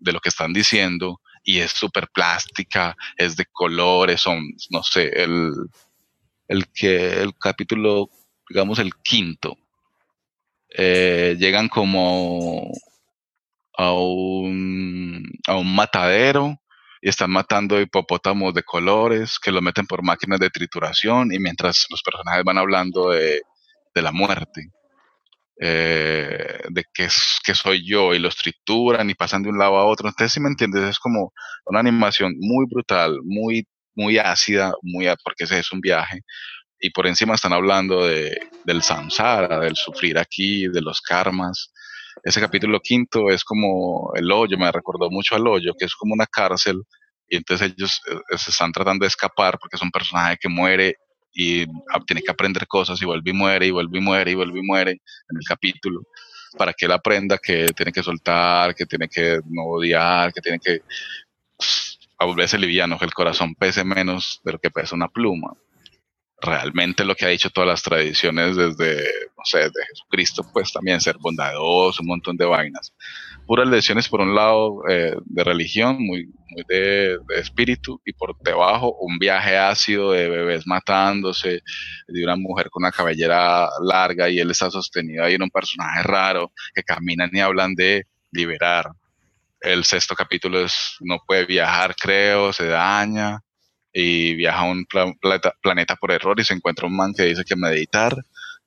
lo que están diciendo y es súper plástica, es de colores, son, no sé, el, el que el capítulo, digamos el quinto, eh, llegan como a un, a un matadero y están matando hipopótamos de colores que lo meten por máquinas de trituración y mientras los personajes van hablando de, la muerte, eh, de qué soy yo y los trituran y pasan de un lado a otro. Entonces, si me entiendes, es como una animación muy brutal, muy, muy ácida, muy, porque ese es un viaje. Y por encima están hablando de, del samsara, del sufrir aquí, de los karmas, ese capítulo quinto es como el hoyo, me recordó mucho al hoyo, que es como una cárcel, y entonces ellos eh, se están tratando de escapar porque es un personaje que muere y tiene que aprender cosas y vuelve y muere y vuelve y muere y vuelve y muere en el capítulo para que él aprenda que tiene que soltar, que tiene que no odiar, que tiene que pues, a volverse liviano, que el corazón pese menos de lo que pesa una pluma realmente lo que ha dicho todas las tradiciones desde, no sé, desde Jesucristo, pues también ser bondadoso, un montón de vainas. Puras lecciones por un lado eh, de religión, muy, muy de, espíritu, y por debajo un viaje ácido de bebés matándose, de una mujer con una cabellera larga y él está sostenido ahí en un personaje raro que caminan y hablan de liberar. El sexto capítulo es no puede viajar, creo, se daña y viaja a un planeta, por error y se encuentra un man que dice que meditar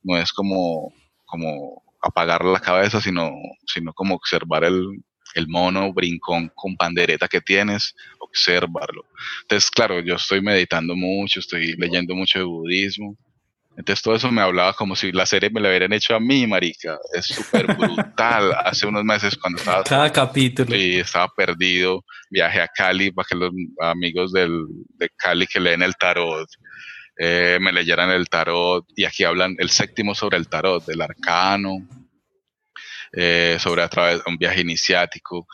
no es como, como apagar la cabeza, sino, sino como observar el, el mono brincón con pandereta que tienes, observarlo. Entonces, claro, yo estoy meditando mucho, estoy leyendo mucho de budismo, entonces todo eso me hablaba como si la serie me la hubieran hecho a mí, marica. Es súper brutal. Hace unos meses cuando estaba... Cada capítulo. Y estaba perdido. Viajé a Cali para que los amigos del, de Cali que leen el tarot eh, me leyeran el tarot. Y aquí hablan el séptimo sobre el tarot, del arcano. Eh, sobre a través de un viaje iniciático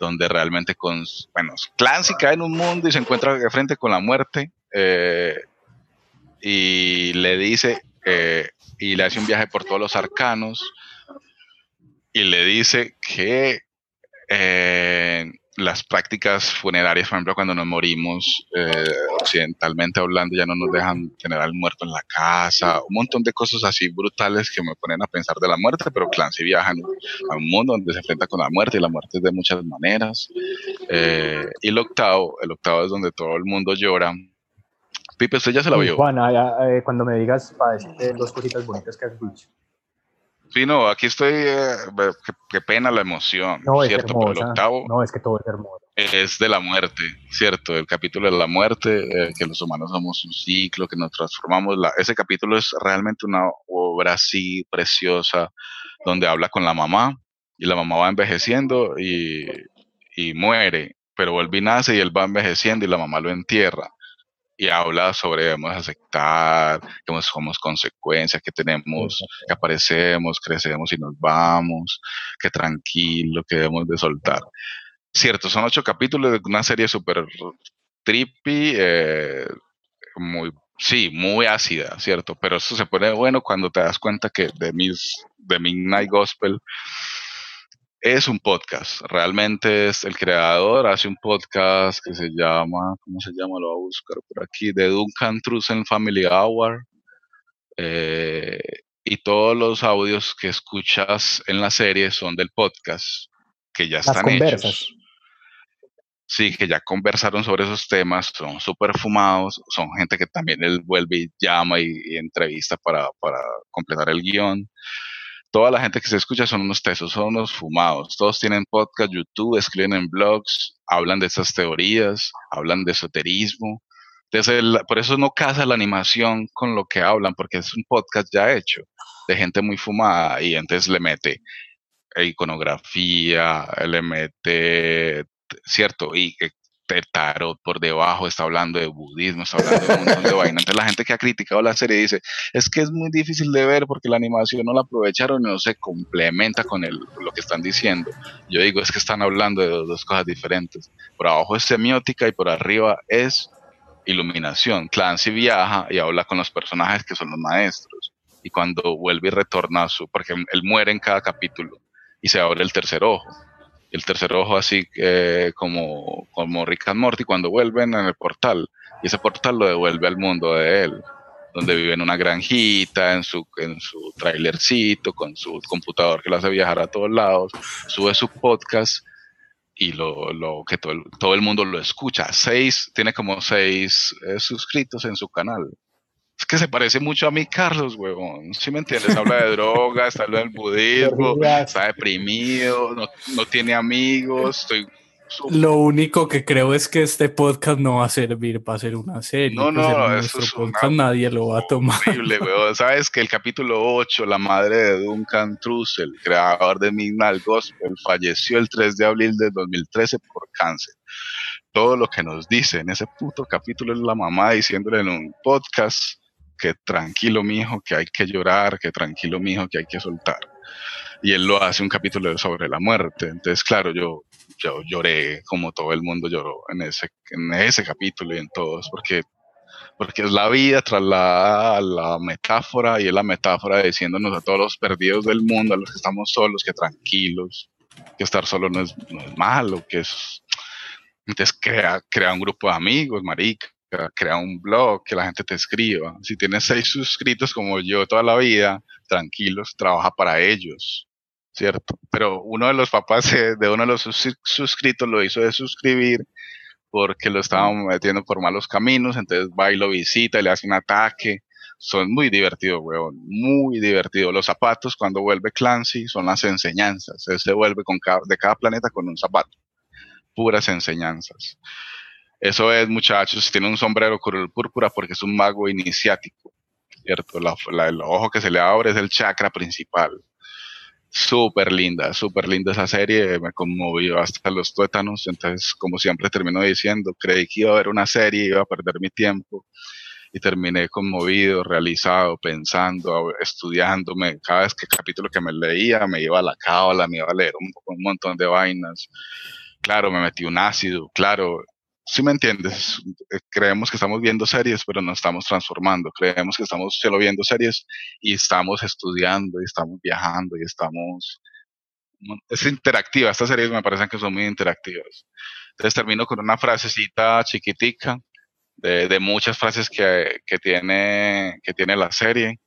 donde realmente con, bueno, Clancy cae en un mundo y se encuentra de frente con la muerte. Eh, y le dice, eh, y le hace un viaje por todos los arcanos, y le dice que, eh, las prácticas funerarias, por ejemplo, cuando nos morimos, eh, occidentalmente hablando, ya no nos dejan tener al muerto en la casa, un montón de cosas así brutales que me ponen a pensar de la muerte, pero Clancy viaja a un mundo donde se enfrenta con la muerte y la muerte es de muchas maneras. Eh, y el octavo, el octavo es donde todo el mundo llora. Pipe, usted ya se la vio. Juan, eh, cuando me digas para decirte dos cositas bonitas que has dicho. Sí, no, aquí estoy, eh, qué, pena la emoción, no, ¿cierto? Es Pero el octavo no, es que todo es hermoso. Es de la muerte, ¿cierto? El capítulo de la muerte, eh, que los humanos somos un ciclo, que nos transformamos. La, ese capítulo es realmente una obra así preciosa, donde habla con la mamá, y la mamá va envejeciendo y, y muere, pero vuelve y nace y él va envejeciendo y la mamá lo entierra y habla sobre debemos aceptar, que somos consecuencias, que tenemos, que aparecemos, crecemos y nos vamos, que tranquilo, que debemos de soltar. Cierto, son ocho capítulos de una serie súper trippy, eh, muy, sí, muy ácida, ¿cierto? Pero eso se pone bueno cuando te das cuenta que de, mis, de Midnight Gospel es un podcast. Realmente es el creador, hace un podcast que se llama, ¿cómo se llama? Lo voy a buscar por aquí, de Duncan Trussell Family Hour. Eh, y todos los audios que escuchas en la serie son del podcast, que ya están hechos. Sí, que ya conversaron sobre esos temas, son súper fumados, son gente que también él vuelve y llama y, y entrevista para, para completar el guion toda la gente que se escucha son unos tesos, son unos fumados. Todos tienen podcast, YouTube, escriben en blogs, hablan de esas teorías, hablan de esoterismo. Entonces, por eso no casa la animación con lo que hablan, porque es un podcast ya hecho de gente muy fumada y entonces le mete iconografía, le mete, cierto, y el tarot por debajo, está hablando de budismo, está hablando de un montón de vainas. Entonces la gente que ha criticado la serie dice, es que es muy difícil de ver porque la animación no la aprovecharon y no se complementa con el, lo que están diciendo. Yo digo, es que están hablando de dos, cosas diferentes. Por abajo es semiótica y por arriba es iluminación. Clancy viaja y habla con los personajes que son los maestros. Y cuando vuelve y retorna a su, porque él muere en cada capítulo y se abre el tercer ojo el tercer ojo así eh, como, como Rick and Morty cuando vuelven en el portal y ese portal lo devuelve al mundo de él donde vive en una granjita, en su, en su trailercito, con su computador que lo hace viajar a todos lados, sube su podcast y lo, lo que todo el, todo el mundo lo escucha. Seis, tiene como seis eh, suscritos en su canal. Que se parece mucho a mí, Carlos, huevón. ¿Sí me entiendes? Habla de drogas, habla del budismo, está deprimido, no, no tiene amigos, estoy lo único que creo es que este podcast no va a servir para hacer una serie. No, no, eso es podcast, nadie lo va a tomar. Horrible, Sabes que el capítulo 8, la madre de Duncan Trussell, creador de Midnight Gospel, falleció el 3 de abril de 2013 por cáncer. Todo lo que nos dice en ese puto capítulo es la mamá diciéndole en un podcast que tranquilo mijo, que hay que llorar, que tranquilo mijo, que hay que soltar. Y él lo hace un capítulo sobre la muerte. Entonces, claro, yo, yo lloré como todo el mundo lloró en ese, en ese capítulo y en todos, porque, porque es la vida trasladada a la metáfora y es la metáfora diciéndonos a todos los perdidos del mundo, a los que estamos solos, que tranquilos, que estar solo no es, no es malo, que es... Entonces crea, crea un grupo de amigos, marica, crea un blog, que la gente te escriba. Si tienes seis suscritos como yo toda la vida, tranquilos, trabaja para ellos, ¿cierto? Pero uno de los papás de uno de los suscritos lo hizo de suscribir porque lo estaban metiendo por malos caminos, entonces va y lo visita y le hace un ataque. Son muy divertidos, weón, muy divertidos. Los zapatos, cuando vuelve Clancy, son las enseñanzas. Él se vuelve con de cada planeta con un zapato. Puras enseñanzas. Eso es, muchachos, tiene un sombrero color púrpura porque es un mago iniciático, ¿cierto? el ojo que se le abre es el chakra principal. Súper linda, súper linda esa serie, me conmovió hasta los tuétanos, entonces como siempre termino diciendo, creí que iba a haber una serie, iba a perder mi tiempo y terminé conmovido, realizado, pensando, estudiándome, cada vez que capítulo que me leía me iba a la cábala, me iba a leer un, un montón de vainas, claro, me metí un ácido, claro, si me entiendes, eh, creemos que estamos viendo series, pero no estamos transformando. Creemos que estamos solo viendo series y estamos estudiando y estamos viajando y estamos es interactiva, estas series me parecen que son muy interactivas. Entonces termino con una frasecita chiquitica de, de muchas frases que, que, tiene, que tiene la serie.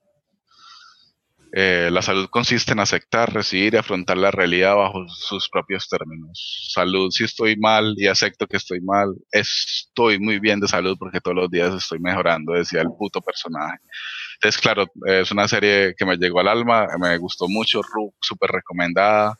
Eh, la salud consiste en aceptar, recibir y afrontar la realidad bajo sus propios términos. Salud, si estoy mal y acepto que estoy mal, estoy muy bien de salud porque todos los días estoy mejorando, decía el puto personaje. Entonces, claro, es una serie que me llegó al alma, me gustó mucho, súper recomendada,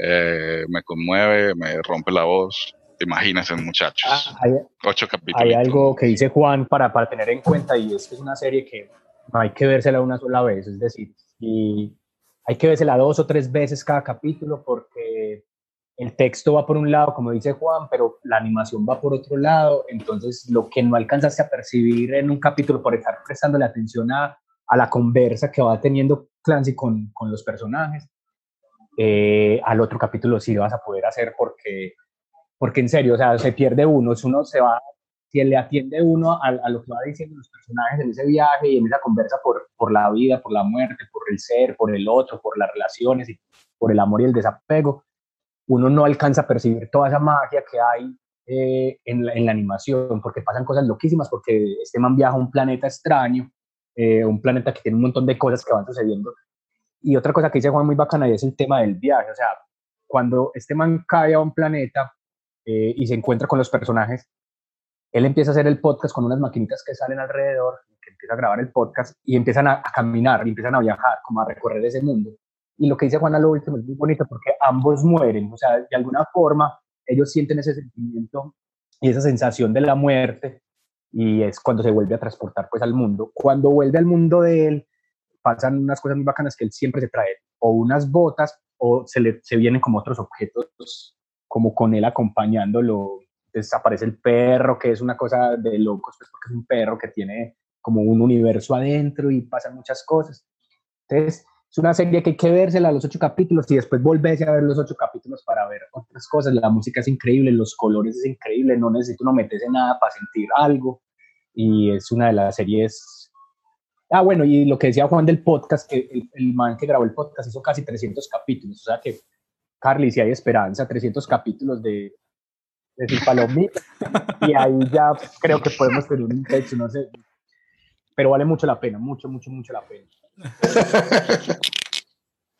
eh, me conmueve, me rompe la voz. Imagínense, muchachos. Ah, hay, Ocho capítulos. Hay algo que dice Juan para, para tener en cuenta y es que es una serie que no hay que vérsela una sola vez, es decir, y hay que vérsela dos o tres veces cada capítulo porque el texto va por un lado, como dice Juan, pero la animación va por otro lado, entonces lo que no alcanzaste a percibir en un capítulo por estar prestándole atención a, a la conversa que va teniendo Clancy con, con los personajes, eh, al otro capítulo sí lo vas a poder hacer porque, porque en serio, o sea, se pierde uno, uno se va, si le atiende uno a, a, lo que va diciendo los personajes en ese viaje y en esa conversa por, por la vida, por la muerte, por el ser, por el otro, por las relaciones y por el amor y el desapego, uno no alcanza a percibir toda esa magia que hay eh, en, la, en, la, animación, porque pasan cosas loquísimas, porque este man viaja a un planeta extraño, eh, un planeta que tiene un montón de cosas que van sucediendo. Y otra cosa que dice Juan muy bacana es el tema del viaje, o sea, cuando este man cae a un planeta eh, y se encuentra con los personajes, él empieza a hacer el podcast con unas maquinitas que salen alrededor, que empieza a grabar el podcast y empiezan a, caminar, y empiezan a viajar, como a recorrer ese mundo. Y lo que dice Juan a lo último es muy bonito porque ambos mueren, o sea, de alguna forma ellos sienten ese sentimiento y esa sensación de la muerte y es cuando se vuelve a transportar pues al mundo. Cuando vuelve al mundo de él, pasan unas cosas muy bacanas que él siempre se trae, o unas botas, o se, le, se vienen como otros objetos, como con él acompañándolo. Entonces aparece el perro, que es una cosa de locos, pues porque es un perro que tiene como un universo adentro y pasan muchas cosas. Entonces, es una serie que hay que vérsela a los ocho capítulos y después volverse a ver los ocho capítulos para ver otras cosas. La música es increíble, los colores es increíble, no necesito no meterse nada para sentir algo. Y es una de las series. Ah, bueno, y lo que decía Juan del podcast, que el, el man que grabó el podcast hizo casi 300 capítulos. O sea que, Carly, si hay esperanza, 300 capítulos de, de Palomita. y ahí ya creo que podemos tener un texto, no sé. Pero vale mucho la pena, mucho, mucho, mucho la pena.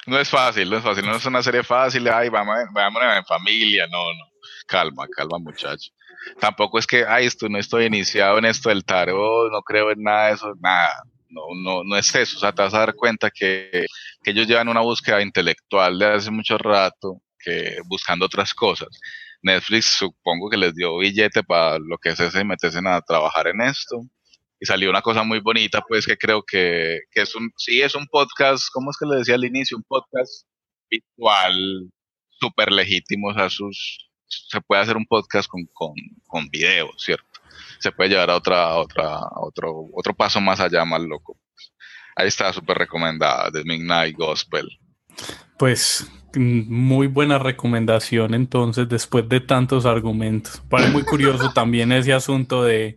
No es fácil, no es fácil, no es una serie fácil, ay, vamos, vamos en familia, no, no, calma, calma muchacho. Tampoco es que, ay, esto, no estoy iniciado en esto del tarot, no creo en nada de eso, nada, no, no, no es eso, o sea, te vas a dar cuenta que, que ellos llevan una búsqueda intelectual de hace mucho rato, que buscando otras cosas. Netflix supongo que les dio billete para lo que es ese y meterse a trabajar en esto y salió una cosa muy bonita, pues que creo que, que, es un, sí es un podcast, ¿cómo es que le decía al inicio? Un podcast virtual, súper legítimo, o sea, sus, se puede hacer un podcast con, con, con video, ¿cierto? Se puede llevar a otra, otra, otro, otro paso más allá, más loco. Ahí está, súper recomendada, The Midnight Gospel. Pues muy buena recomendación entonces, después de tantos argumentos. Parece muy curioso también ese asunto de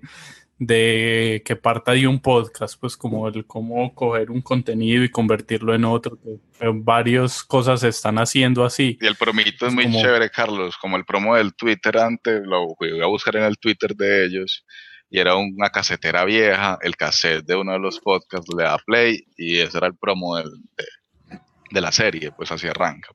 de que parta de un podcast, pues como el cómo coger un contenido y convertirlo en otro, que varias cosas se están haciendo así. Y el promito es, muy chévere, Carlos, como el promo del Twitter antes, lo voy a buscar en el Twitter de ellos, y era una casetera vieja, el cassette de uno de los podcasts le da play, y ese era el promo del, de, la serie, pues así arranca.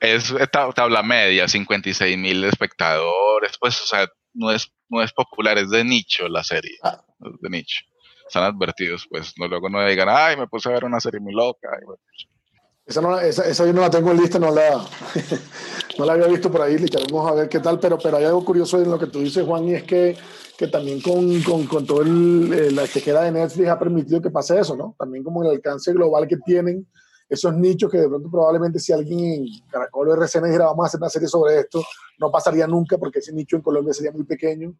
Es tabla media, 56 mil espectadores, pues, o sea, no es no es popular, es de nicho la serie. Ah. Es de nicho. Están advertidos, pues. No, luego no digan, ay, me puse a ver una serie muy loca. Esa, no, esa, esa, yo no la tengo en lista, no la, no la había visto por ahí, le echaremos a ver qué tal, pero, pero hay algo curioso en lo que tú dices, Juan, y es que, que también con, con, con todo el, eh, la chequera de Netflix ha permitido que pase eso, ¿no? También como el alcance global que tienen esos nichos que de pronto probablemente si alguien en Caracol o RCN dijera vamos a hacer una serie sobre esto, no pasaría nunca porque ese nicho en Colombia sería muy pequeño.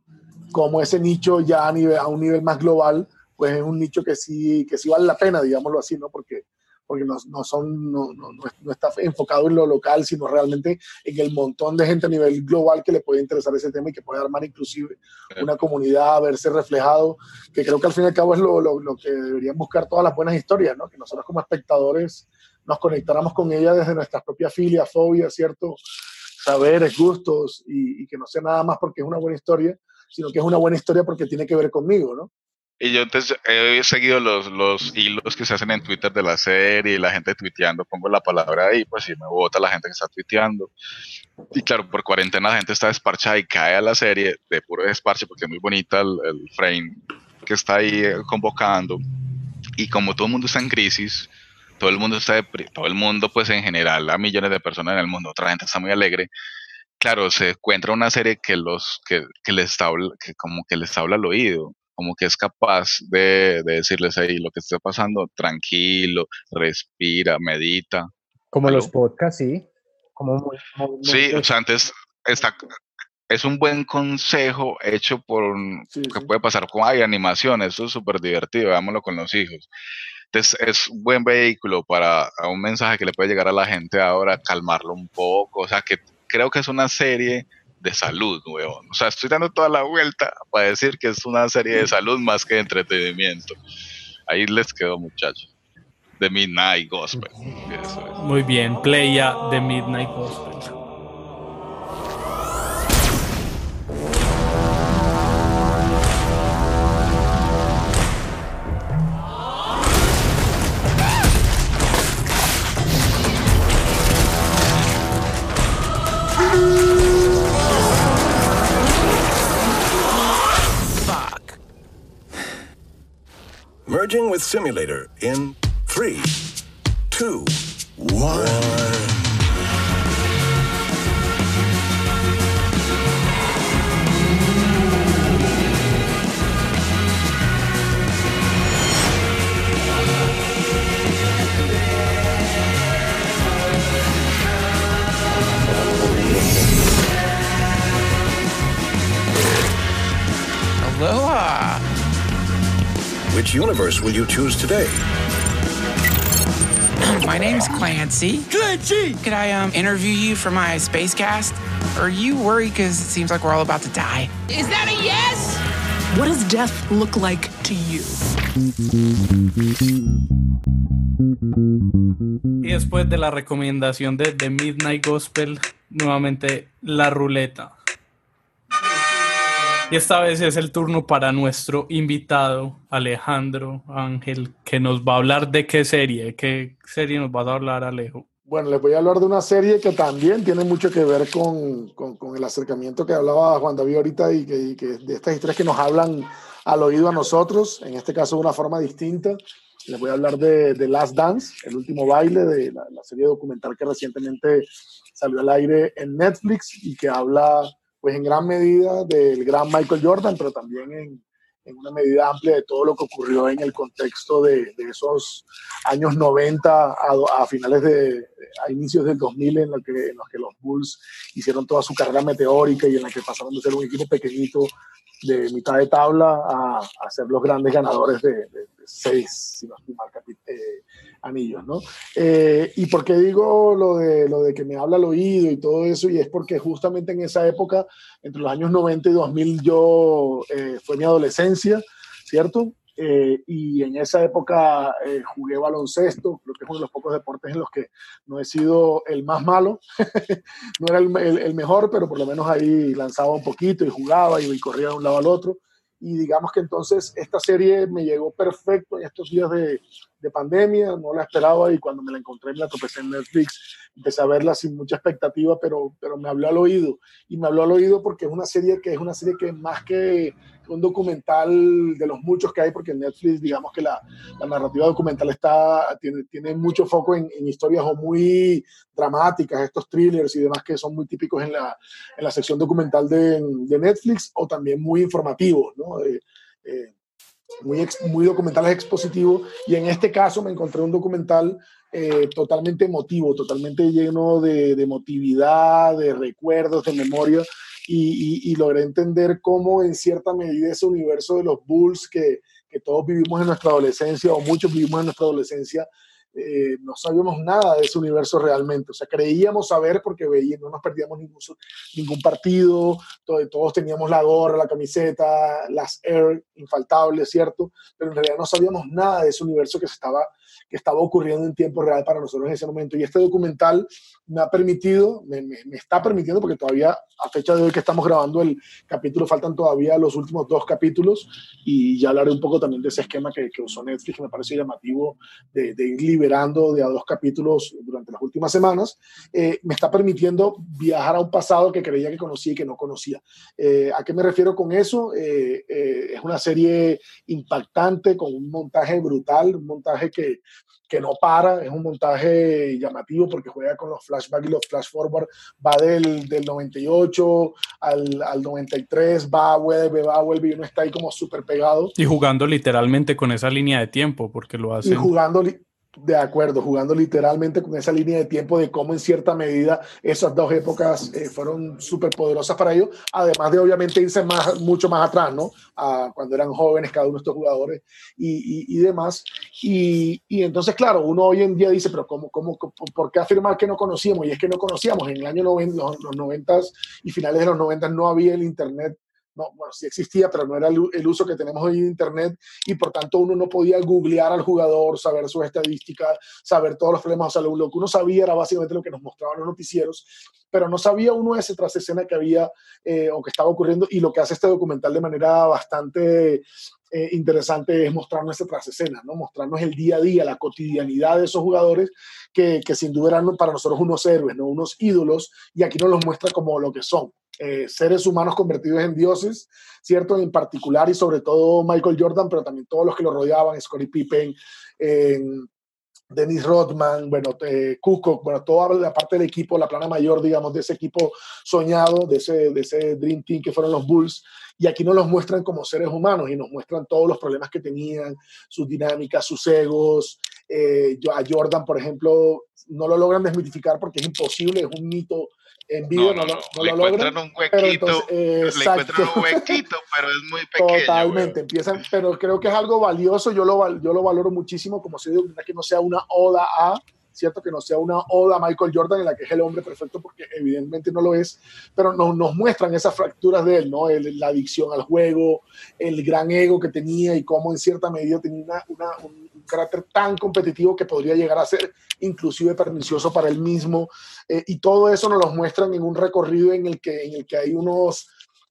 Como ese nicho ya a, nivel, a un nivel más global, pues es un nicho que sí, que sí vale la pena, digámoslo así, ¿no? Porque porque no, no son, no, no, no, está enfocado en lo local, sino realmente en el montón de gente a nivel global que le puede interesar ese tema y que puede armar inclusive una comunidad, verse reflejado, que creo que al fin y al cabo es lo, lo, lo que deberían buscar todas las buenas historias, ¿no? que nosotros como espectadores nos conectáramos con ella desde nuestras propias filias, fobias, ¿cierto? Saberes, gustos, y, y que no sea nada más porque es una buena historia, sino que es una buena historia porque tiene que ver conmigo, ¿no? Y yo entonces he seguido los, los hilos que se hacen en Twitter de la serie la gente tuiteando, pongo la palabra ahí, pues si me vota la gente que está tuiteando. Y claro, por cuarentena la gente está desparchada y cae a la serie de puro desparche porque es muy bonita el, el frame que está ahí eh, convocando. Y como todo el mundo está en crisis, todo el mundo está, todo el mundo pues en general, a millones de personas en el mundo, otra gente está muy alegre, claro, se encuentra una serie que los que, que les habla, que como que les habla al oído, como que es capaz de, de decirles ahí lo que esté pasando, tranquilo, respira, medita. Como los podcasts, sí. Como muy, muy, sí, o sea, antes está, es un buen consejo hecho por Sí, que sí. puede pasar con hay animación, eso es súper divertido, veámoslo con los hijos. Entonces es un buen vehículo para un mensaje que le puede llegar a la gente ahora, calmarlo un poco, o sea que creo que es una serie de salud, weón. O sea, estoy dando toda la vuelta para decir que es una serie de salud más que de entretenimiento. Ahí les quedó, muchachos. The Midnight Gospel. Muy bien, Playa de Midnight Gospel. Merging with simulator in three, two, one. Which universe will you choose today? My name's Clancy. Clancy! Could I um interview you for my space cast? Are you worried because it seems like we're all about to die? Is that a yes? What does death look like to you? Y después de la recomendación de The Midnight Gospel, nuevamente la ruleta. Y esta vez es el turno para nuestro invitado, Alejandro Ángel, que nos va a hablar de qué serie. ¿Qué serie nos vas a hablar, Alejo? Bueno, les voy a hablar de una serie que también tiene mucho que ver con, con- el acercamiento que hablaba Juan David ahorita y que, y que de estas historias que nos hablan al oído a nosotros, en este caso de una forma distinta. Les voy a hablar de, de Last Dance, el último baile de la serie documental que recientemente salió al aire en Netflix y que habla, pues en gran medida del gran Michael Jordan, pero también en, en una medida amplia de todo lo que ocurrió en el contexto de, de esos años 90 a, a finales de, a inicios del 2000 en, lo que, en los que los Bulls hicieron toda su carrera meteórica y en la que pasaron de ser un equipo pequeñito de mitad de tabla a, a ser los grandes ganadores de, seis, si no estoy mal, eh, anillos, ¿no? Eh, ¿Y por qué digo lo de, lo de que me habla al oído y todo eso? Y es porque justamente en esa época, entre los años 90 y 2000, yo eh, fue mi adolescencia, ¿cierto? Eh, y en esa época eh, jugué baloncesto, creo que es uno de los pocos deportes en los que no he sido el más malo, no era el, el- el mejor, pero por lo menos ahí lanzaba un poquito y jugaba y, y corría de un lado al otro. Y digamos que entonces esta serie me llegó perfecto en estos días de, de pandemia, no la esperaba y cuando me la encontré me la tropecé en Netflix, empecé a verla sin mucha expectativa, pero, pero me habló al oído. Y me habló al oído porque es una serie que es una serie que más que un documental de los muchos que hay, porque en Netflix digamos que la, la narrativa documental está, tiene, tiene mucho foco en, en historias o muy dramáticas, estos thrillers y demás que son muy típicos en la, en la sección documental de, de Netflix, o también muy informativos, ¿no? Eh, eh, muy, ex- muy documentales expositivos y en este caso me encontré un documental eh, totalmente emotivo, totalmente lleno de, de emotividad, de recuerdos, de memoria y, y- y logré entender cómo en cierta medida ese universo de los Bulls que, que todos vivimos en nuestra adolescencia o muchos vivimos en nuestra adolescencia eh, no sabíamos nada de ese universo realmente. O sea, creíamos saber porque veíamos, no nos perdíamos ningún, ningún partido, todos teníamos la gorra, la camiseta, las Air infaltables, ¿cierto? Pero en realidad no sabíamos nada de ese universo que se estaba que estaba ocurriendo en tiempo real para nosotros en ese momento. Y este documental me ha permitido, me, me, está permitiendo, porque todavía a fecha de hoy que estamos grabando el capítulo, faltan todavía los últimos dos capítulos y ya hablaré un poco también de ese esquema que, que usó Netflix, que me parece llamativo de, de, ir liberando de a dos capítulos durante las últimas semanas. Eh, me está permitiendo viajar a un pasado que creía que conocía y que no conocía. Eh, ¿A qué me refiero con eso? Eh, es una serie impactante, con un montaje brutal, un montaje que, que no para, es un montaje llamativo porque juega con los flashbacks y los flash forward, va del, del 98 al, al, 93, va, vuelve, va, vuelve y uno está ahí como súper pegado. Y jugando literalmente con esa línea de tiempo, porque lo hace. Y jugando, de acuerdo, jugando literalmente con esa línea de tiempo de cómo en cierta medida esas dos épocas eh, fueron súper poderosas para ellos, además de obviamente irse más, mucho más atrás, ¿no? A cuando eran jóvenes cada uno de estos jugadores y, y, demás. Y, y, entonces, claro, uno hoy en día dice, pero ¿cómo, cómo, ¿por qué afirmar que no conocíamos? Y es que no conocíamos. En el año 90, los, los 90 y finales de los 90 no había el Internet no, bueno, sí existía, pero no era el, uso que tenemos hoy de Internet y por tanto uno no podía googlear al jugador, saber sus estadísticas, saber todos los problemas. O sea, lo, que uno sabía era básicamente lo que nos mostraban los noticieros, pero no sabía uno ese tras escena que había eh, o que estaba ocurriendo y lo que hace este documental de manera bastante eh, interesante es mostrarnos ese tras escena, ¿no? mostrarnos el día a día, la cotidianidad de esos jugadores que, que sin duda eran para nosotros unos héroes, ¿no? unos ídolos y aquí nos los muestra como lo que son. Eh, seres humanos convertidos en dioses, ¿cierto? En particular y sobre todo Michael Jordan, pero también todos los que lo rodeaban, Scottie Pippen, eh, Dennis Rodman, bueno, eh, bueno, toda la parte del equipo, la plana mayor, digamos, de ese equipo soñado, de ese, de ese Dream Team que fueron los Bulls, y aquí nos los muestran como seres humanos y nos muestran todos los problemas que tenían, sus dinámicas, sus egos. Eh, a Jordan, por ejemplo, no lo logran desmitificar porque es imposible, es un mito en vivo no, no, no, no le lo encuentran logran, un huequito, le encuentran un huequito, pero es muy pequeño. Totalmente, empiezan, pero creo que es algo valioso, yo lo, yo lo valoro muchísimo, como si que no sea una oda a, cierto que no sea una oda a Michael Jordan en la que es el hombre perfecto, porque evidentemente no lo es, pero nos, nos muestran esas fracturas de él, ¿no? El, la adicción al juego, el gran ego que tenía y cómo en cierta medida tenía una, una, un, un carácter tan competitivo que podría llegar a ser inclusive pernicioso para él mismo. Eh, y todo eso nos lo muestran en un recorrido en el que, en el que hay unos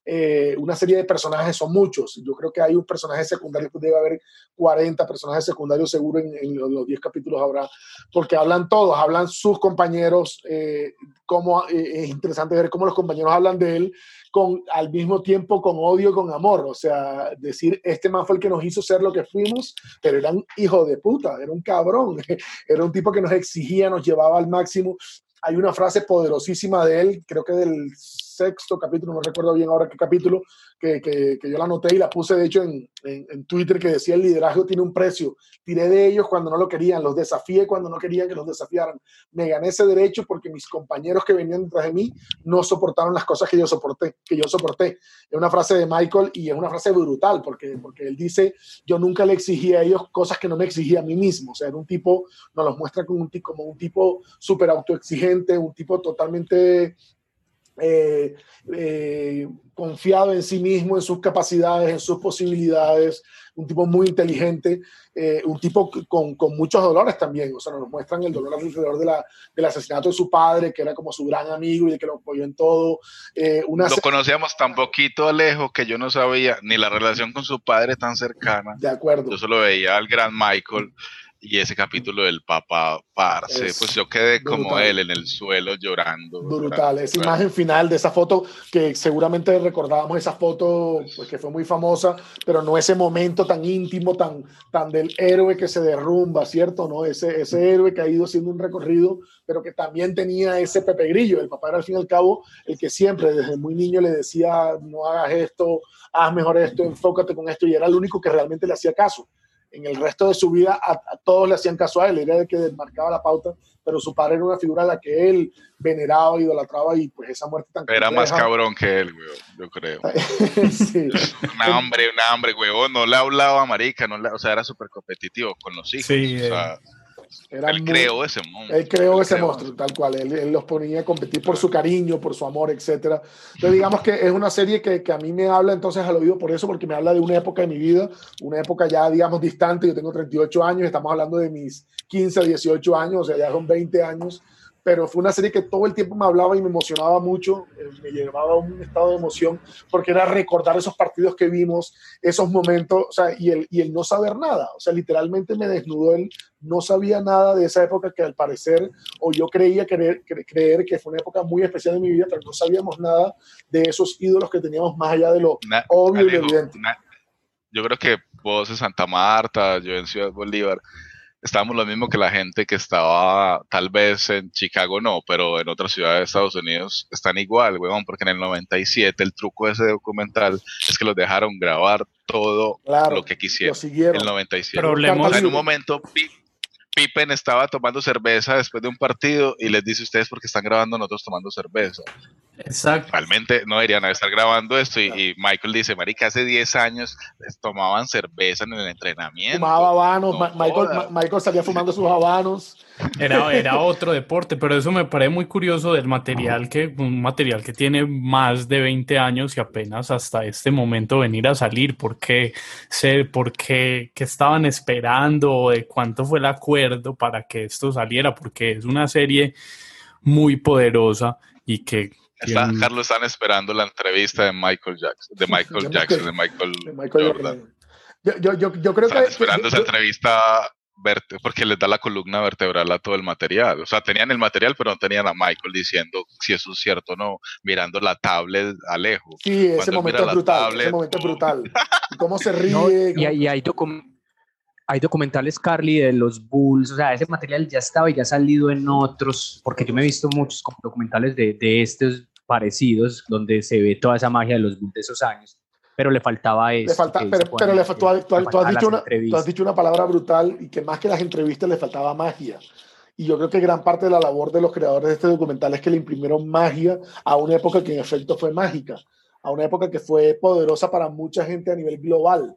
eh, una serie de personajes, son muchos. Yo creo que hay un personaje secundario, pues debe haber 40 personajes secundarios seguro en, en los 10 capítulos habrá, porque hablan todos, hablan sus compañeros, eh, cómo, eh, es interesante ver cómo los compañeros hablan de él con, al mismo tiempo con odio con amor. O sea, decir, este man fue el que nos hizo ser lo que fuimos, pero era un hijo de puta, era un cabrón, era un tipo que nos exigía, nos llevaba al máximo. Hay una frase poderosísima de él, creo que del sexto capítulo, no recuerdo bien ahora qué capítulo, que, que, yo la anoté y la puse de hecho en, en, en, Twitter, que decía el liderazgo tiene un precio. Tiré de ellos cuando no lo querían, los desafié cuando no querían que los desafiaran. Me gané ese derecho porque mis compañeros que venían detrás de mí no soportaron las cosas que yo soporté. Que yo soporté. Es una frase de Michael y es una frase brutal porque, porque él dice, yo nunca le exigí a ellos cosas que no me exigía a mí mismo. O sea, era un tipo, nos los muestra como un, como un tipo súper autoexigente, un tipo totalmente eh, eh, confiado en sí mismo, en sus capacidades, en sus posibilidades, un tipo muy inteligente, eh, un tipo con, con, muchos dolores también, o sea, nos muestran el dolor alrededor de la, del asesinato de su padre, que era como su gran amigo y de que lo apoyó en todo. Una lo conocíamos tan poquito lejos que yo no sabía ni la relación con su padre tan cercana. De acuerdo. Yo solo veía al gran Michael y ese capítulo del papá parce, es pues yo quedé brutal. como él en el suelo llorando. Brutal, esa imagen final de esa foto que seguramente recordábamos esa foto pues que fue muy famosa, pero no ese momento tan íntimo, tan, tan del héroe que se derrumba, ¿cierto? ¿No? Ese, ese héroe que ha ido haciendo un recorrido, pero que también tenía ese Pepe Grillo. El papá era al fin y al cabo el que siempre desde muy niño le decía, no hagas esto, haz mejor esto, enfócate con esto, y era el único que realmente le hacía caso en el resto de su vida a, a, todos le hacían caso a él, era el que marcaba la pauta, pero su padre era una figura a la que él veneraba, idolatraba y pues esa muerte tan Era más cabrón que él, güey, yo creo. sí. Una hambre, una hambre, güey, no le hablaba a marica, no le, o sea, era súper competitivo con los hijos. Sí, o sea, él creó ese monstruo. Él creó ese monstruo, tal cual. Él, los ponía a competir por su cariño, por su amor, etc. Entonces, digamos que es una serie que, que, a mí me habla entonces al oído por eso, porque me habla de una época de mi vida, una época ya, digamos, distante. Yo tengo 38 años, estamos hablando de mis 15, 18 años, o sea, ya son 20 años pero fue una serie que todo el tiempo me hablaba y me emocionaba mucho, eh, me llevaba a un estado de emoción, porque era recordar esos partidos que vimos, esos momentos, o sea, y el, y el no saber nada, o sea, literalmente me desnudó él, no sabía nada de esa época que al parecer, o yo creía creer, creer que fue una época muy especial de mi vida, pero no sabíamos nada de esos ídolos que teníamos más allá de lo obvio y evidente. yo creo que vos en Santa Marta, yo en Ciudad Bolívar, estábamos lo mismo que la gente que estaba tal vez en Chicago no, pero en otras ciudades de Estados Unidos están igual, weón, porque en el 97 el truco de ese documental es que los dejaron grabar todo lo que quisieron. En el 97. en un momento Pippen estaba tomando cerveza después de un partido y les dice a ustedes porque están grabando nosotros tomando cerveza. Exacto. Realmente no deberían estar grabando esto y, Michael dice, marica, hace 10 años tomaban cerveza en el entrenamiento. Fumaba habanos, Michael, Michael, salía fumando sus habanos. Era, era otro deporte, pero eso me parece muy curioso del material que, un material que tiene más de 20 años y apenas hasta este momento venir a salir, ¿por qué? Sé, ¿Por qué, qué estaban esperando? ¿De cuánto fue el acuerdo para que esto saliera? Porque es una serie muy poderosa y que Carlos están esperando la entrevista de Michael Jackson, de Michael Jackson, de Michael, Jordan. Yo, yo, yo, creo están esperando esa entrevista porque les da la columna vertebral a todo el material. O sea, tenían el material, pero no tenían a Michael diciendo si eso es cierto o no, mirando la tablet a lejos. Sí, ese momento es brutal. ese momento es brutal. cómo se ríe. y, y hay, hay documentales, Carly, de los Bulls, o sea, ese material ya estaba y ya ha salido en otros, porque yo me he visto muchos documentales de, de estos parecidos, donde se ve toda esa magia de los Bulls de esos años, pero le faltaba eso. Le falta, pero, pero le, tú, has dicho una, tú has dicho una palabra brutal y que más que las entrevistas le faltaba magia. Y yo creo que gran parte de la labor de los creadores de este documental es que le imprimieron magia a una época que en efecto fue mágica, a una época que fue poderosa para mucha gente a nivel global.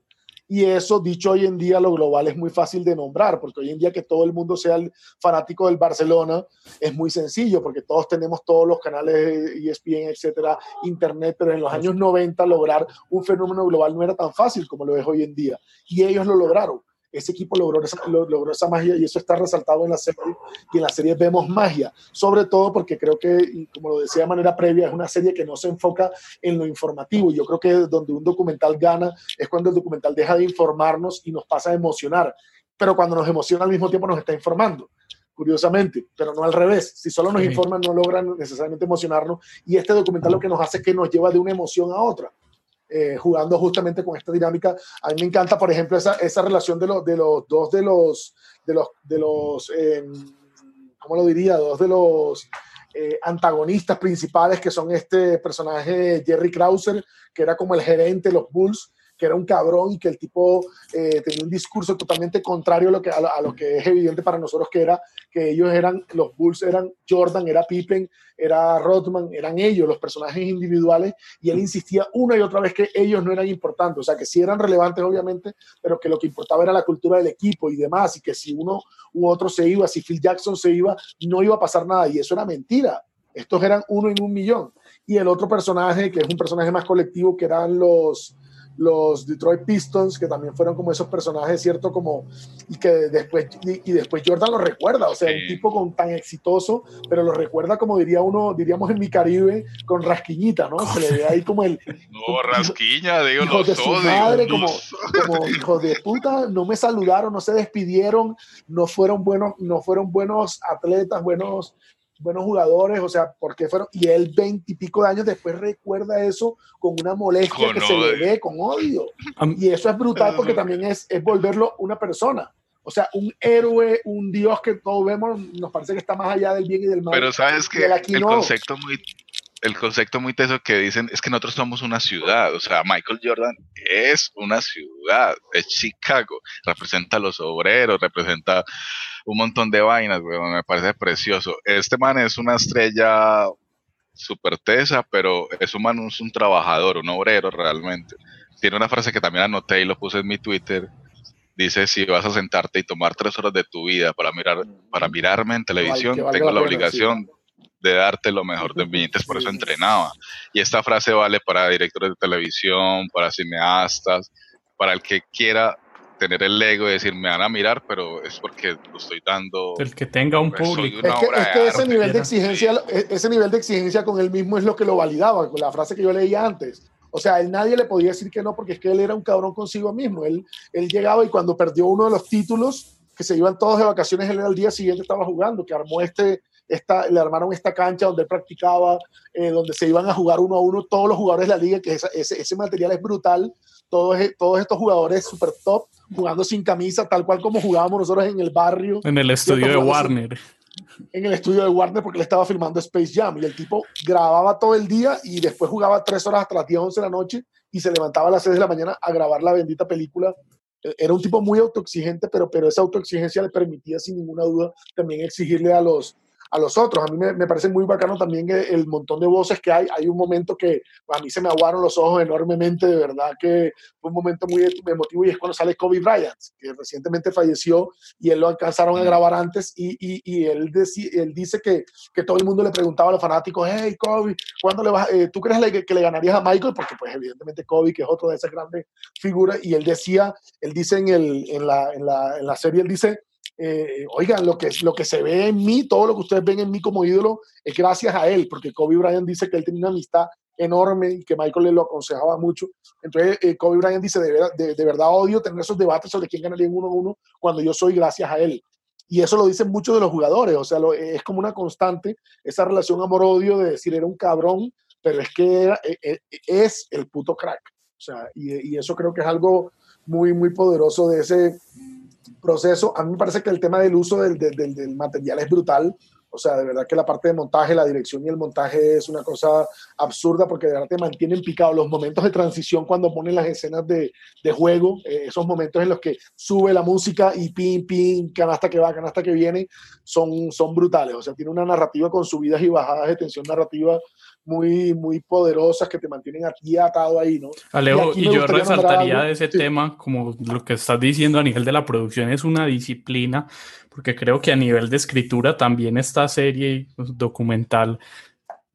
Y eso, dicho hoy en día, lo global es muy fácil de nombrar, porque hoy en día que todo el mundo sea el fanático del Barcelona es muy sencillo, porque todos tenemos todos los canales ESPN, etcétera, internet, pero en los años 90 lograr un fenómeno global no era tan fácil como lo es hoy en día. Y ellos lo lograron ese equipo logró esa, logró esa magia y eso está resaltado en la serie. Y en la serie vemos magia, sobre todo porque creo que, como lo decía de manera previa, es una serie que no se enfoca en lo informativo. Yo creo que donde un documental gana es cuando el documental deja de informarnos y nos pasa a emocionar. Pero cuando nos emociona al mismo tiempo nos está informando curiosamente, pero no al revés. Si solo nos informan, no logran necesariamente emocionarnos. Y este documental lo que nos hace es que nos lleva de una emoción a otra. Eh, jugando justamente con esta dinámica. A mí me encanta, por ejemplo, esa, esa relación de, los de los dos de los, de los, de los eh, ¿cómo lo diría? Dos de los eh, antagonistas principales que son este personaje Jerry Krauser, que era como el gerente de los Bulls, que era un cabrón y que el tipo eh, tenía un discurso totalmente contrario a lo, que, a, lo que es evidente para nosotros que era que ellos eran, los Bulls eran Jordan, era Pippen, era Rodman, eran ellos, los personajes individuales, y él insistía una y otra vez que ellos no eran importantes, o sea, que sí eran relevantes obviamente, pero que lo que importaba era la cultura del equipo y demás, y que si uno u otro se iba, si Phil Jackson se iba, no iba a pasar nada, y eso era mentira. Estos eran uno en un millón. Y el otro personaje, que es un personaje más colectivo, que eran los, los Detroit Pistons, que también fueron como esos personajes, ¿cierto? Como, y que después, y, después Jordan lo recuerda, o sea, un tipo con, tan exitoso, pero lo recuerda como diría uno, diríamos en mi Caribe, con rasquiñita, ¿no? Se le ve ahí como el... No, rasquiña, digo, hijo de su madre, como, como hijo de puta, no me saludaron, no se despidieron, no fueron buenos, no fueron buenos atletas, buenos buenos jugadores, o sea, porque fueron, y él veintipico de años después recuerda eso con una molestia que se le ve, con odio. y eso es brutal porque también es, es volverlo una persona. O sea, un héroe, un dios que todos vemos, nos parece que está más allá del bien y del mal. Pero sabes que el concepto muy el concepto muy teso que dicen es que nosotros somos una ciudad, o sea, Michael Jordan es una ciudad, es Chicago, representa a los obreros, representa un montón de vainas, me parece precioso. Este man es una estrella súper tesa, pero es un man, es un trabajador, un obrero realmente. Tiene una frase que también anoté y lo puse en mi Twitter, dice, si vas a sentarte y tomar tres horas de tu vida para, mirar, para mirarme en televisión, tengo la, obligación de darte lo mejor de mí, entonces por eso entrenaba. Y esta frase vale para directores de televisión, para cineastas, para el que quiera tener el ego de decir, me van a mirar, pero es porque lo estoy dando. El que tenga un pues, público. Es que, es que ese, nivel de exigencia, e, ese nivel de exigencia con él mismo es lo que lo validaba, con la frase que yo leía antes. O sea, él nadie le podía decir que no, porque es que él era un cabrón consigo mismo. Él, él llegaba y cuando perdió uno de los títulos, que se iban todos de vacaciones, él al día siguiente estaba jugando, que armó este, esta, le armaron esta cancha donde él practicaba, eh, donde se iban a jugar uno a uno todos los jugadores de la liga, que ese, ese material es brutal. Todos, todos estos jugadores super top jugando sin camisa, tal cual como jugábamos nosotros en el barrio. En el estudio de Warner. En el estudio de Warner porque le estaba filmando Space Jam y el tipo grababa todo el día y después jugaba tres horas hasta las 10, 11 de la noche y se levantaba a las 6 de la mañana a grabar la bendita película. E-, era un tipo muy autoexigente, pero, pero esa autoexigencia le permitía sin ninguna duda también exigirle a los, a los otros. A mí me, parece muy bacano también el, montón de voces que hay. Hay un momento que a mí se me aguaron los ojos enormemente, de verdad que fue un momento muy emotivo y es cuando sale Kobe Bryant, que recientemente falleció y él lo alcanzaron a grabar antes y, y, él, él dice que, que, todo el mundo le preguntaba a los fanáticos, hey Kobe, ¿cuándo le vas, eh, ¿tú crees que, le ganarías a Michael? Porque pues evidentemente Kobe, que es otro de esas grandes figuras, y él decía, él dice en, el, en, la, en, la, en la serie, él dice, eh, oigan, lo que, lo que se ve en mí, todo lo que ustedes ven en mí como ídolo, es gracias a él, porque Kobe Bryant dice que él tenía una amistad enorme y que Michael le lo aconsejaba mucho. Entonces, eh, Kobe Bryant dice, de, de, verdad odio tener esos debates sobre quién ganaría en uno a uno cuando yo soy gracias a él. Y eso lo dicen muchos de los jugadores, o sea, es como una constante esa relación amor-odio de decir era un cabrón, pero es que es el puto crack. O sea, y eso creo que es algo muy, muy poderoso de ese, proceso. A mí me parece que el tema del uso del, del, del, material es brutal. O sea, de verdad que la parte de montaje, la dirección y el montaje es una cosa absurda porque de verdad te mantienen picado. Los momentos de transición cuando ponen las escenas de, de juego, eh, esos momentos en los que sube la música y pim, pim, canasta que va, canasta que viene, son, son brutales. O sea, tiene una narrativa con subidas y bajadas de tensión narrativa muy, muy poderosas que te mantienen a ti atado ahí, ¿no? Alejo, y, yo resaltaría de ese tema, como lo que estás diciendo a nivel de la producción, es una disciplina, porque creo que a nivel de escritura también esta serie documental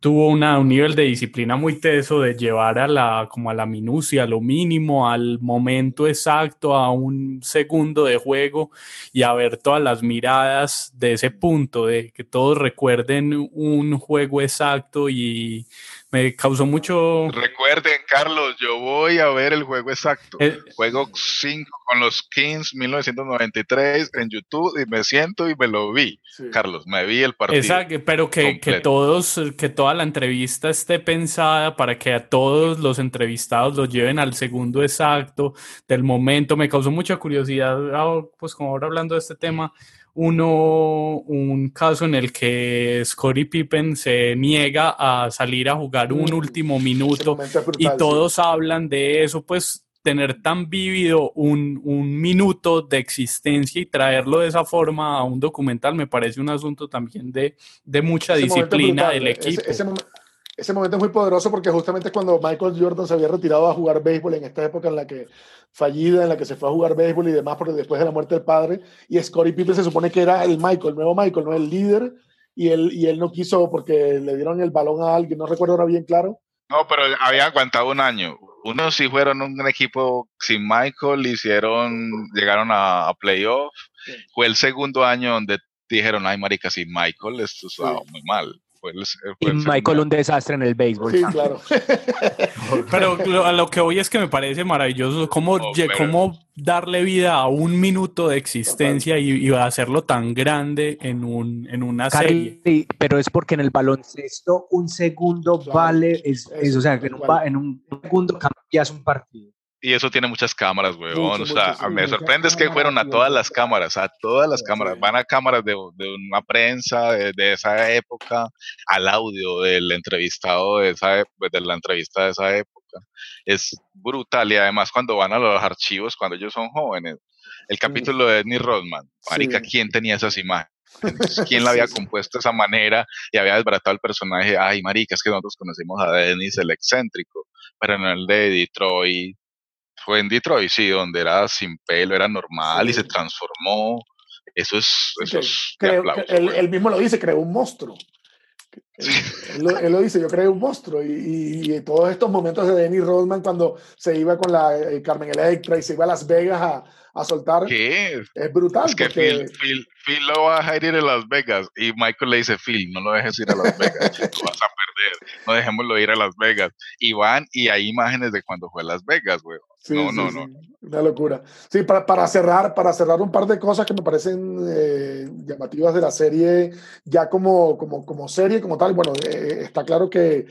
tuvo una, un nivel de disciplina muy teso de llevar a la, como a la minucia, a lo mínimo, al momento exacto, a un segundo de juego y a ver todas las miradas de ese punto, de que todos recuerden un juego exacto y me causó mucho... Recuerden, Carlos, yo voy a ver el juego exacto. El... Eh, juego 5 con los Kings 1993 en YouTube y me siento y me lo vi. Carlos, me vi el partido. Exacto, pero que, que, todos, que toda la entrevista esté pensada para que a todos los entrevistados los lleven al segundo exacto del momento. Me causó mucha curiosidad, ah, pues como ahora hablando de este tema, uno, un caso en el que Scottie Pippen se niega a salir a jugar un último minuto y todos hablan de eso, pues tener tan vívido un, un, minuto de existencia y traerlo de esa forma a un documental me parece un asunto también de, de mucha disciplina del equipo. Ese, ese, momento es muy poderoso porque justamente cuando Michael Jordan se había retirado a jugar béisbol en esta época en la que fallida en la que se fue a jugar béisbol y demás, porque después de la muerte del padre, y Scottie Pippen se supone que era el Michael, el nuevo Michael, no el líder, y él, y él no quiso porque le dieron el balón a alguien, no recuerdo ahora bien claro. No, pero había aguantado un año. Unos sí fueron un equipo sin Michael, hicieron, llegaron a, a playoff. Fue el segundo año donde dijeron, ay, marica, sin Michael, esto estaba muy mal y Michael un desastre en el béisbol. Sí, claro. Pero a lo que hoy es que me parece maravilloso cómo, cómo darle vida a un minuto de existencia y, hacerlo tan grande en, un, en una serie. pero es porque en el baloncesto un segundo vale, es, o sea, en un, en un segundo cambias un partido. Y eso tiene muchas cámaras, weón. o sea, me sorprende es que fueron a todas las cámaras, a todas las cámaras. Van a cámaras de, de una prensa de, esa época, al audio del entrevistado de, esa, pues, de la entrevista de esa época. Es brutal. Y además, cuando van a los archivos, cuando ellos son jóvenes, el capítulo de Edney Rodman, Marica, ¿quién tenía esas imágenes? ¿Quién la había compuesto de esa manera y había desbaratado el personaje? Ay, marica, es que nosotros conocimos a Dennis el excéntrico, pero no el de Detroit, Fue en Detroit, sí, donde era sin pelo, era normal y se transformó. Eso es. Eso es él, mismo lo dice, creó un monstruo. Él, lo, dice, yo creo un monstruo. Y, y, todos estos momentos de Denny Rodman cuando se iba con la eh, Carmen Electra y se iba a Las Vegas a, a soltar. ¿Qué? Es brutal. Es que Phil, Phil, Phil, lo va a ir a Las Vegas y Michael le dice, Phil, no lo dejes ir a Las Vegas, lo vas a perder, no dejémoslo ir a Las Vegas. Y van y hay imágenes de cuando fue a Las Vegas, güey. no, no, no. Una locura. Sí, para, para, cerrar, para cerrar un par de cosas que me parecen eh, llamativas de la serie, ya como, como, como serie, como tal, bueno, eh, está claro que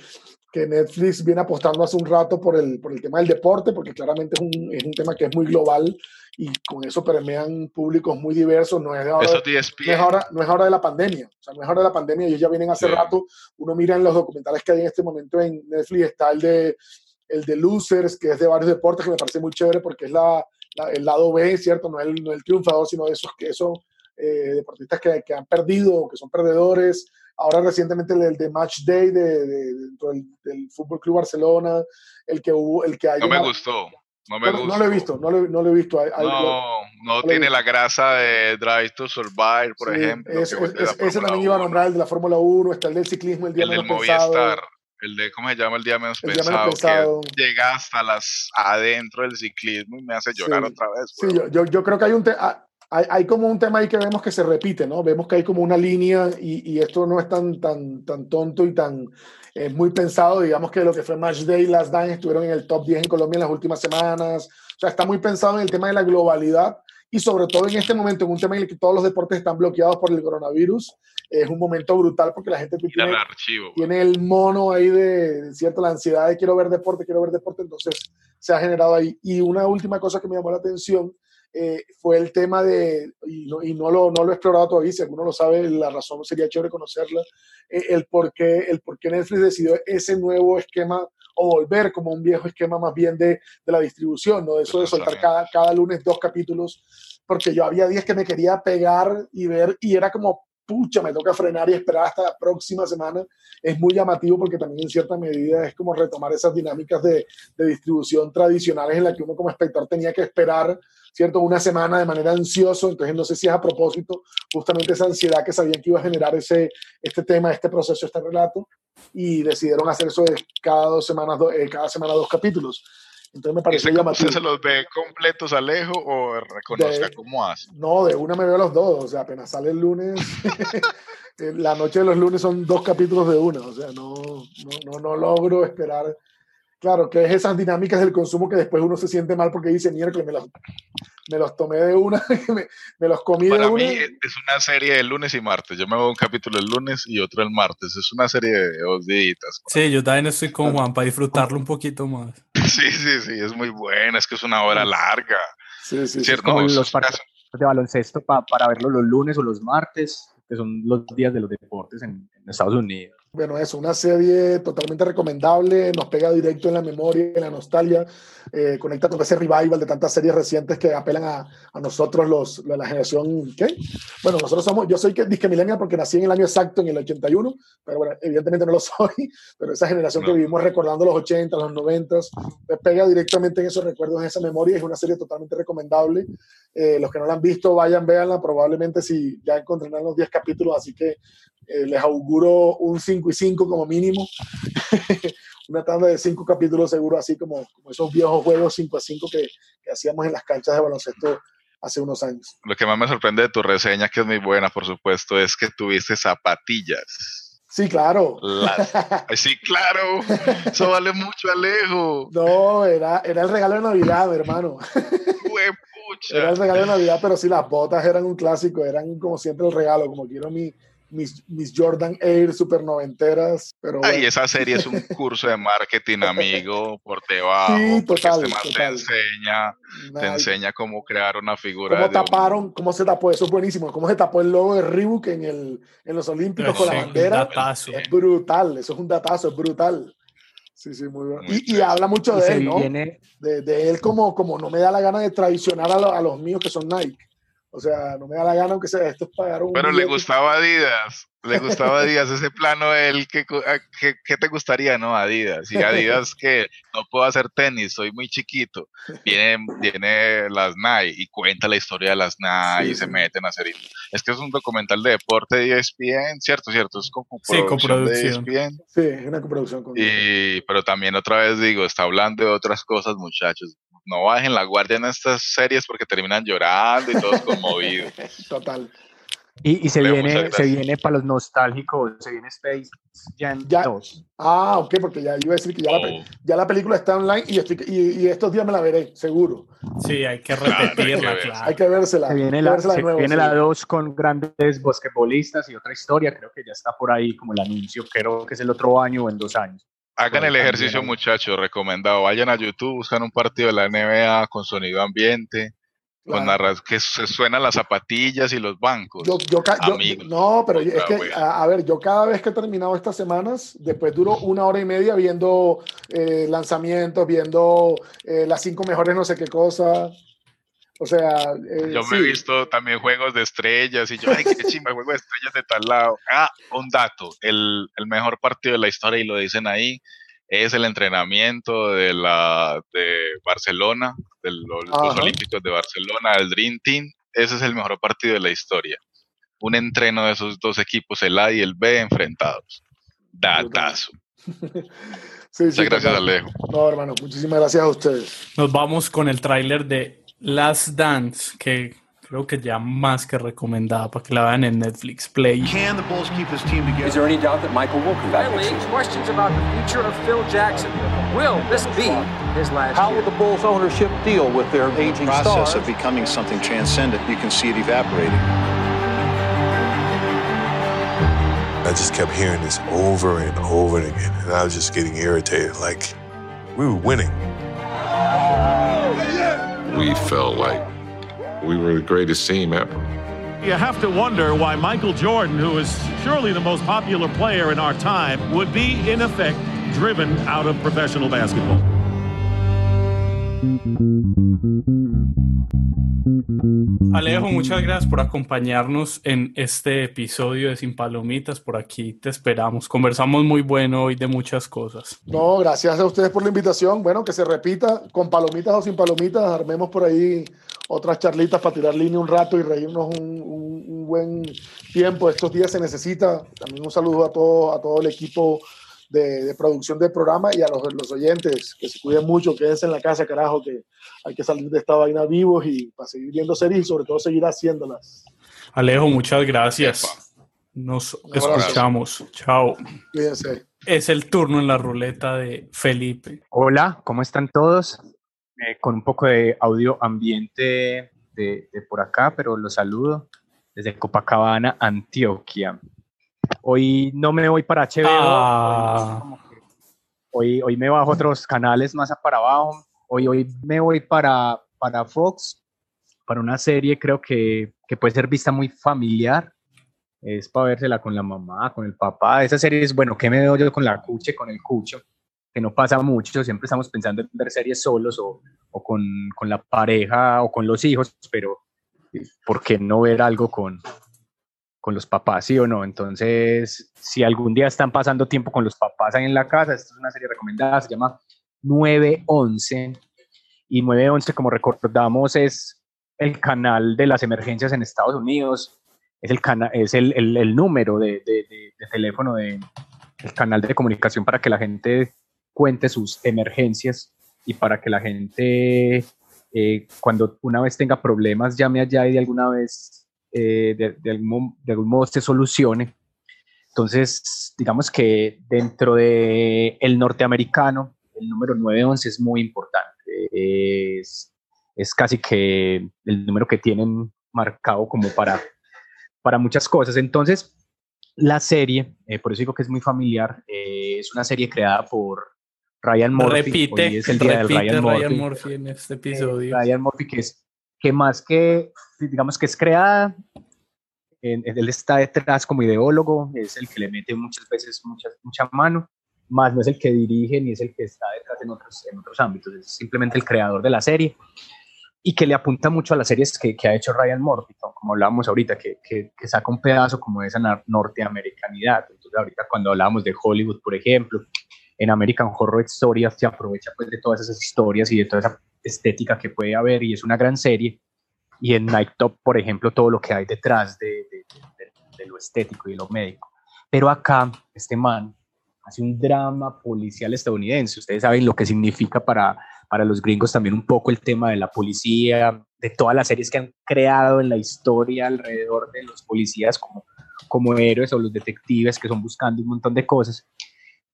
que Netflix viene apostando hace un rato por el, por el tema del deporte, porque claramente es un, es un tema que es muy global y con eso permean públicos muy diversos. No es, ahora, no es, ahora, no es ahora de la pandemia, o sea, no es ahora de la pandemia, ellos ya vienen hace rato. Uno mira en los documentales que hay en este momento en Netflix, está el de, el de Losers, que es de varios deportes, que me parece muy chévere porque es la, el lado B, ¿cierto? No el, no el triunfador, sino de esos, que esos eh, deportistas que, que han perdido, que son perdedores ahora recientemente el, de Match Day de, dentro del, del, Fútbol Club Barcelona, el que hubo, el que hay. No me gustó. No me gustó. No lo he visto, no lo, no lo he visto. no, no, tiene la grasa de Drive to Survive, por ejemplo. ese también iba a nombrar el de la Fórmula 1, está el del ciclismo, el día el menos del Movistar, El de, ¿cómo se llama? El día menos, pensado, que llega hasta las adentro del ciclismo y me hace llorar otra vez. Sí, yo, yo, yo, creo que hay un... Ah, hay, hay, como un tema ahí que vemos que se repite, ¿no? Vemos que hay como una línea y, y esto no es tan, tan, tan tonto y tan eh, muy pensado. Digamos que lo que fue Match Day, Last Dance estuvieron en el top 10 en Colombia en las últimas semanas. O sea, está muy pensado en el tema de la globalidad y sobre todo en este momento, en un tema en el que todos los deportes están bloqueados por el coronavirus. Es un momento brutal porque la gente tiene, el archivo, tiene el mono ahí de, cierto, la ansiedad de quiero ver deporte, quiero ver deporte, entonces se ha generado ahí. Y una última cosa que me llamó la atención eh, fue el tema de, y, no, y no, lo, no, lo, he explorado todavía, si alguno lo sabe, la razón sería chévere conocerla, eh, el, por qué, el por qué Netflix decidió ese nuevo esquema o volver como un viejo esquema más bien de, de la distribución, ¿no? Eso de soltar cada, cada lunes dos capítulos, porque yo había días que me quería pegar y ver y era como, pucha, me toca frenar y esperar hasta la próxima semana. Es muy llamativo porque también en cierta medida es como retomar esas dinámicas de, de distribución tradicionales en las que uno como espectador tenía que esperar ¿cierto? Una semana de manera ansioso, entonces no sé si es a propósito justamente esa ansiedad que sabían que iba a generar ese, este tema, este proceso, este relato, y decidieron hacer eso de cada dos semanas, eh, cada semana dos capítulos. Entonces me parece llamativo. ¿Usted se los ve completos Alejo o reconozca cómo hace? No, de una me veo los dos, o sea, apenas sale el lunes, la noche de los lunes son dos capítulos de una, o sea, no, no, no, no logro esperar Claro, que es esas dinámicas del consumo que después uno se siente mal porque dice, miércoles, me los, me los tomé de una, me, me, los comí Para de una. Para mí es una serie de lunes y martes. Yo me hago un capítulo el lunes y otro el martes. Es una serie de dos días. Sí, yo también estoy con Juan para disfrutarlo un poquito más. Sí, sí, sí, es muy buena. Es que es una hora larga. Sí, sí, ¿Cierto? Como los partidos de baloncesto para verlo los lunes o los martes, que son los días de los deportes en, en Estados Unidos. Bueno, es una serie totalmente recomendable, nos pega directo en la memoria, en la nostalgia, eh, conecta con ese revival de tantas series recientes que apelan a, a nosotros, los, la generación, ¿qué? Bueno, nosotros somos, yo soy que disque millennial porque nací en el año exacto, en el 81, pero bueno, evidentemente no lo soy, pero esa generación que vivimos recordando los 80, los 90, me pega directamente en esos recuerdos, en esa memoria, es una serie totalmente recomendable. Eh, los que no la han visto, vayan, véanla, probablemente si ya encontrarán los 10 capítulos, así que eh, les auguro un 5 y 5 como mínimo. Una tanda de 5 capítulos seguro, así como, como esos viejos juegos 5 a 5 que, que hacíamos en las canchas de baloncesto hace unos años. Lo que más me sorprende de tu reseña, que es muy buena, por supuesto, es que tuviste zapatillas. Sí, claro. Sí, claro. Eso vale mucho, Alejo. No, era, era el regalo de Navidad, hermano. Era el regalo de Navidad, pero sí, las botas eran un clásico, eran como siempre el regalo, como quiero mi, mis, mis Jordan Air super noventeras. Pero Ay, esa serie es un curso de marketing, amigo, por debajo. Sí, total, este Te enseña, te enseña cómo crear una figura. Cómo taparon, cómo se tapó, eso es buenísimo. Cómo se tapó el logo de Reebok en, el, en los Olímpicos con la bandera. Es brutal, eso es un datazo, es brutal. Sí, sí, muy bueno. y, y, habla mucho de él, ¿no? De, de, él como, como no me da la gana de traicionar a, a los míos que son Nike. O sea, no me da la gana aunque sea esto es pagar un. Pero le gustaba Adidas. Le gustaba Adidas ese plano él, ¿qué, ¿qué, te gustaría, no? Adidas. Y Adidas que no puedo hacer tenis, soy muy chiquito. Viene, viene las Nike y cuenta la historia de las Nike y se meten a hacer. Es que es un documental de deporte de ESPN, ¿cierto? ¿Cierto? Es como sí, coproducción. De ESPN. Sí, es una coproducción. Con y, pero también otra vez digo, está hablando de otras cosas, muchachos. No bajen la guardia en estas series porque terminan llorando y todos conmovidos. Total. Y, y se, viene, se viene para los nostálgicos, se viene Space Jam ya, 2. Ah, ok, porque ya iba a decir que ya, la, oh. ya la película está online y, estoy, y, estos días me la veré, seguro. Sí, hay que repetirla, claro. Hay que vérsela. Se viene la, se viene la 2 con grandes basquetbolistas y otra historia, creo que ya está por ahí como el anuncio, creo que es el otro año o en dos años. Hagan el ejercicio, muchachos, recomendado. Vayan a YouTube, buscan un partido de la NBA con sonido ambiente con que se suenan las zapatillas y los bancos. Yo, yo, no, pero es que, a, ver, yo cada vez que he terminado estas semanas, después duro una hora y media viendo eh, lanzamientos, viendo eh, las cinco mejores no sé qué cosa. O sea, eh, yo me he visto también juegos de estrellas y yo, ay, qué chimba, juego de estrellas de tal lado. Ah, un dato, el, el mejor partido de la historia y lo dicen ahí, es el entrenamiento de, la, de Barcelona, de los, Olímpicos de Barcelona, el Dream Team. Ese es el mejor partido de la historia. Un entreno de esos dos equipos, el A y el B, enfrentados. Datazo. Muchas gracias, Alejo. No, hermano, muchísimas gracias a ustedes. Nos vamos con el tráiler de Last Dance, que creo que ya más que recomendada para que la vean en Netflix Play. Can the Bulls keep this team together? Is there any doubt that Michael will come back? questions about the future of Phil Jackson. Will this be his last How will the Bulls ownership deal with their aging the process stars? of becoming something transcendent, you can see it evaporating. I just kept hearing this over and over again, and I was just getting irritated. Like, we were winning. We felt like we were the greatest team ever. You have to wonder why Michael Jordan, who is surely the most popular player in our time, would be, in effect, driven out of professional basketball. Alejo, muchas gracias por acompañarnos en este episodio de Sin Palomitas. Por aquí te esperamos. Conversamos muy bueno hoy de muchas cosas. No, gracias a ustedes por la invitación. Bueno, que se repita con palomitas o sin palomitas. Armemos por ahí otras charlitas para tirar línea un rato y reírnos un, buen tiempo. Estos días se necesita. También un saludo a todo, a todo el equipo de, producción del programa y a los, los, oyentes que se cuiden mucho, quédense en la casa, carajo, que hay que salir de esta vaina vivos y para seguir viendo series y sobre todo seguir haciéndolas. Alejo, muchas gracias. Nos escuchamos. Chao. Cuídense. Es el turno en la ruleta de Felipe. Hola, ¿cómo están todos? Eh, con un poco de audio ambiente de, por acá, pero los saludo desde Copacabana, Antioquia. Hoy no me voy para HBO, ah. hoy, hoy, me bajo otros canales más para abajo, hoy, me voy para, para Fox, para una serie creo que, que puede ser vista muy familiar, es para vérsela con la mamá, con el papá, esa serie es, bueno, ¿qué me veo yo con la cuche, con el cucho? que no pasa mucho, siempre estamos pensando en ver series solos o, o con, con, la pareja o con los hijos, pero ¿por qué no ver algo con, con los papás, sí o no? Entonces, si algún día están pasando tiempo con los papás ahí en la casa, esta es una serie recomendada, se llama 911, y 911, como recordamos, es el canal de las emergencias en Estados Unidos, es el, es el, el, número de, de, de, de teléfono de, el canal de comunicación para que la gente cuente sus emergencias y para que la gente, eh, cuando una vez tenga problemas, llame allá y de alguna vez, eh, de, algún, de, algún, modo se solucione. Entonces, digamos que dentro del el norteamericano, el número 911 es muy importante. Es, es casi que el número que tienen marcado como para, para muchas cosas. Entonces, la serie, eh, por eso digo que es muy familiar, es una serie creada por Ryan Murphy. Repite, es el día Ryan, Murphy. en este episodio. Ryan Murphy, que es que más que, digamos que es creada, él está detrás como ideólogo, es el que le mete muchas veces mucha, mucha mano, más no es el que dirige ni es el que está detrás en otros, en otros ámbitos, es simplemente el creador de la serie. y que le apunta mucho a las series que, que ha hecho Ryan Murphy, como hablábamos ahorita, que, que, que, saca un pedazo como de esa norteamericanidad. Entonces, ahorita cuando hablábamos de Hollywood, por ejemplo, en American Horror Story se aprovecha pues de todas esas historias y de toda esa estética que puede haber y es una gran serie. Y en Night Top, por ejemplo, todo lo que hay detrás de, de, de lo estético y lo médico. Pero acá, este man hace un drama policial estadounidense. Ustedes saben lo que significa para, para los gringos también un poco el tema de la policía, de todas las series que han creado en la historia alrededor de los policías como, como héroes o los detectives que son buscando un montón de cosas.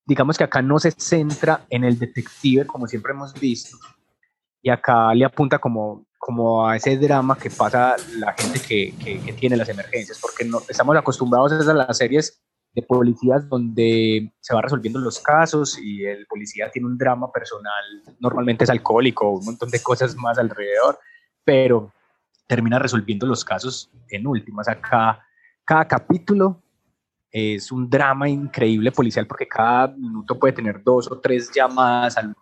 Digamos que acá no se centra en el detective como siempre hemos visto, y acá le apunta como, como a ese drama que pasa la gente que, que, que tiene las emergencias, porque no, estamos acostumbrados a las series de policías donde se va resolviendo los casos y el policía tiene un drama personal, normalmente es alcohólico, un montón de cosas más alrededor, pero termina resolviendo los casos en últimas. Acá, cada capítulo es un drama increíble policial porque cada minuto puede tener dos o tres llamadas al,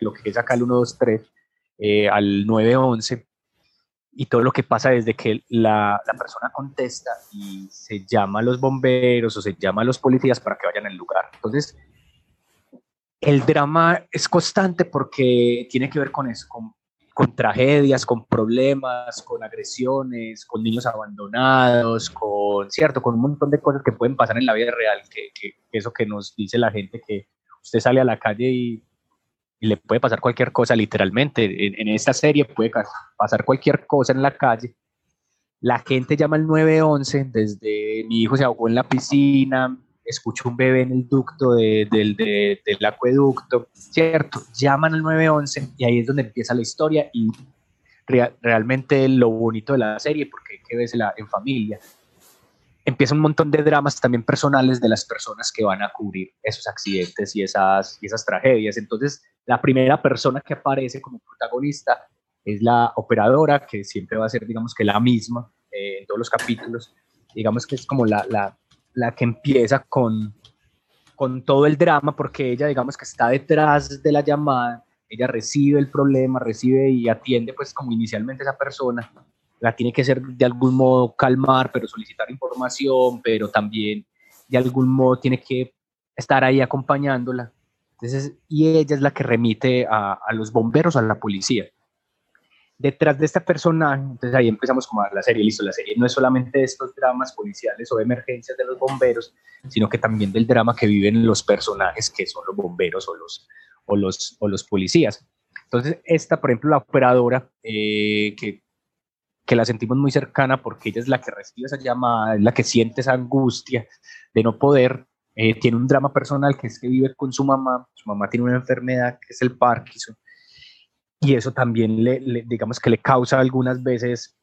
lo que es acá el 123, eh, al 911 y todo lo que pasa desde que la, la, persona contesta y se llama a los bomberos o se llama a los policías para que vayan al lugar. Entonces, el drama es constante porque tiene que ver con eso, con, con tragedias, con problemas, con agresiones, con niños abandonados, con, cierto, con un montón de cosas que pueden pasar en la vida real, que, que eso que nos dice la gente que usted sale a la calle y le puede pasar cualquier cosa literalmente. En, esta serie puede pasar cualquier cosa en la calle. La gente llama al 911 desde mi hijo se ahogó en la piscina, escucho un bebé en el ducto de, del acueducto, ¿cierto? Llaman al 911 y ahí es donde empieza la historia y realmente lo bonito de la serie, porque hay que verla en familia, empieza un montón de dramas también personales de las personas que van a cubrir esos accidentes y esas, y esas tragedias. Entonces, la primera persona que aparece como protagonista es la operadora, que siempre va a ser, digamos que la misma eh, en todos los capítulos. Digamos que es como la, la, la que empieza con, con todo el drama, porque ella, digamos que está detrás de la llamada, ella recibe el problema, recibe y atiende pues como inicialmente esa persona, la tiene que ser de algún modo calmar, pero solicitar información, pero también de algún modo tiene que estar ahí acompañándola. Entonces, y ella es la que remite a, a los bomberos, a la policía. Detrás de esta personaje, entonces ahí empezamos como a la serie, listo, la serie no es solamente de estos dramas policiales o emergencias de los bomberos, sino que también del drama que viven los personajes que son los bomberos o los, o los, o los policías. Entonces, esta, por ejemplo, la operadora, eh, que que la sentimos muy cercana porque ella es la que recibe esa llamada, es la que siente esa angustia de no poder. Eh, tiene un drama personal que es que vive con su mamá, su mamá tiene una enfermedad que es el Parkinson, y eso también le, digamos que le causa algunas veces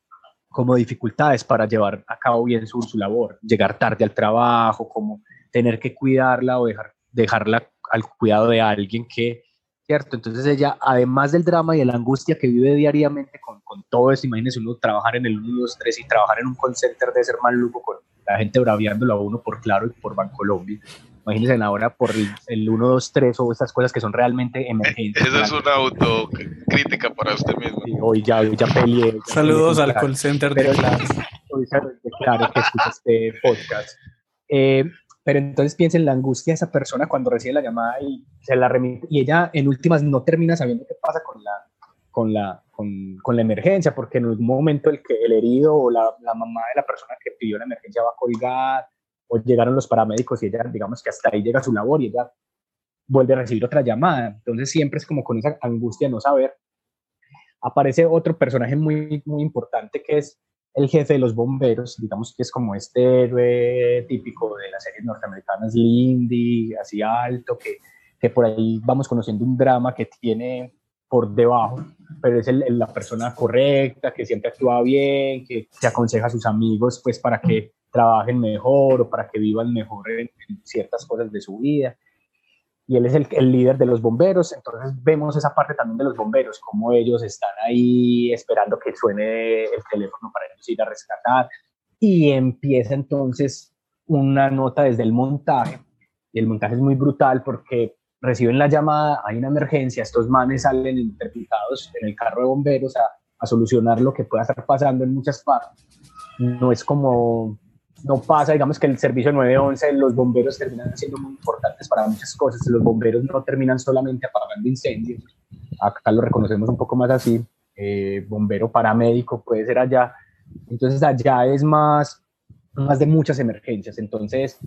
como dificultades para llevar a cabo bien su, su labor, llegar tarde al trabajo, como tener que cuidarla o dejar, dejarla al cuidado de alguien que ¿cierto? Entonces ella, además del drama y de la angustia que vive diariamente con, con todo eso, imagínese uno trabajar en el 1, 2, 3 y trabajar en un call de ser con la gente braviándolo a uno por Claro y por Bancolombia. Imagínense ahora por el, el 1, 2, 3 o estas cosas que son realmente emergentes. Eso es una autocrítica para usted mismo. hoy ya, ya peleé. Saludos al call center de Claro. Claro que escucha este podcast. Eh, pero entonces piensa en la angustia de esa persona cuando recibe la llamada y se la remite, y ella en últimas no termina sabiendo qué pasa con la, con la, con, con la emergencia, porque en algún momento el, que, el herido o la, la, mamá de la persona que pidió la emergencia va a colgar, o llegaron los paramédicos y ella, digamos que hasta ahí llega su labor y ella vuelve a recibir otra llamada. Entonces siempre es como con esa angustia de no saber. Aparece otro personaje muy, muy importante que es el jefe de los bomberos, digamos que es como este héroe típico de las series norteamericanas, Lindy, así alto, que, que por ahí vamos conociendo un drama que tiene por debajo, pero es el, la persona correcta, que siempre actúa bien, que se aconseja a sus amigos pues para que trabajen mejor o para que vivan mejor en ciertas cosas de su vida. Y él es el, el, líder de los bomberos, entonces vemos esa parte también de los bomberos, cómo ellos están ahí esperando que suene el teléfono para ellos ir a rescatar, y empieza entonces una nota desde el montaje, y el montaje es muy brutal porque reciben la llamada, hay una emergencia, estos manes salen interpretados en el carro de bomberos a, a solucionar lo que pueda estar pasando en muchas partes. No es como, no pasa, digamos que el servicio 911, los bomberos terminan siendo muy importantes para muchas cosas. Los bomberos no terminan solamente apagando incendios. Acá lo reconocemos un poco más así. Eh, bombero paramédico puede ser allá. Entonces allá es más, más de muchas emergencias. Entonces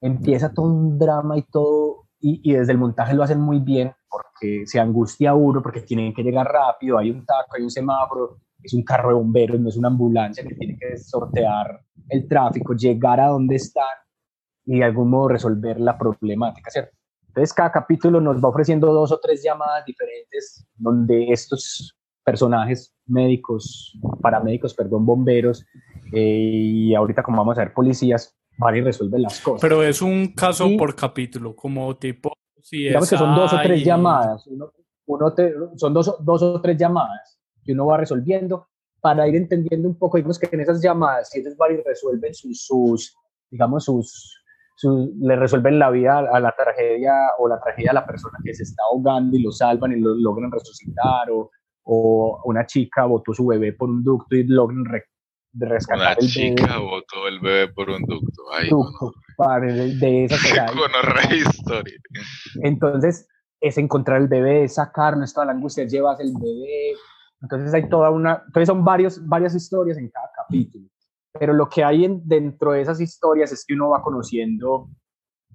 empieza todo un drama y todo, y, y desde el montaje lo hacen muy bien porque se angustia uno, porque tienen que llegar rápido, hay un taco, hay un semáforo, es un carro de bomberos, no es una ambulancia que tiene que sortear el tráfico, llegar a donde están y de algún modo resolver la problemática, ¿cierto? Entonces cada capítulo nos va ofreciendo dos o tres llamadas diferentes donde estos personajes médicos, paramédicos, perdón, bomberos, eh, y ahorita como vamos a ver policías, van y resuelven las cosas. Pero es un caso por capítulo, como tipo... Si digamos que son dos o tres llamadas, uno, uno te, son dos, dos o tres llamadas que uno va resolviendo para ir entendiendo un poco, digamos que en esas llamadas, si ellos van y resuelven sus, sus digamos, sus, sus, le resuelven la vida a la tragedia o la tragedia a la persona que se está ahogando y lo salvan y lo logran resucitar, o, o una chica botó su bebé por un ducto y logran re, rescatar Una el chica bebé. botó el bebé por un ducto. Ay, Ducto, de, de esa historia. Entonces, es encontrar el bebé, es sacarlo, es toda la angustia, llevas el bebé. Entonces, hay toda una. Entonces, son varios, varias historias en cada capítulo. Pero lo que hay en, dentro de esas historias es que uno va conociendo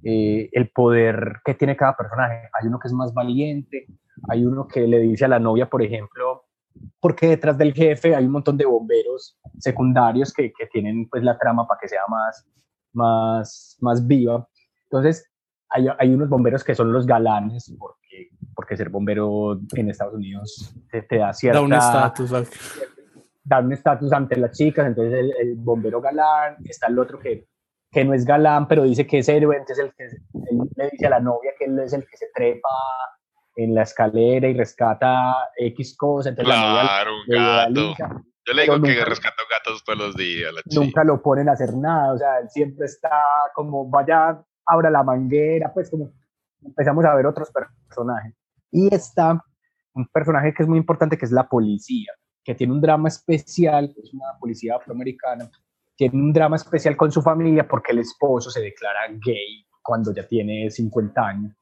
eh, el poder que tiene cada personaje. Hay uno que es más valiente, hay uno que le dice a la novia, por ejemplo, porque detrás del jefe hay un montón de bomberos secundarios que, que tienen pues la trama para que sea más, más, más viva. Entonces, hay, hay unos bomberos que son los galanes, porque, porque ser bombero en Estados Unidos te, te da cierta... Da un estatus. da un estatus ante las chicas, entonces el, el bombero galán, está el otro que, que no es galán, pero dice que es héroe, entonces el que, él le dice a la novia que él es el que se trepa en la escalera y rescata X cosa, entonces la Claro, un le gato. Yo le digo que nunca- rescato gatos todos los días. La nunca lo ponen a hacer nada, o sea, él siempre está como, vaya, abra la manguera, pues como empezamos a ver otros personajes. Y está un personaje que es muy importante, que es la policía, que tiene un drama especial, es una policía afroamericana, tiene un drama especial con su familia porque el esposo se declara gay cuando ya tiene 50 años.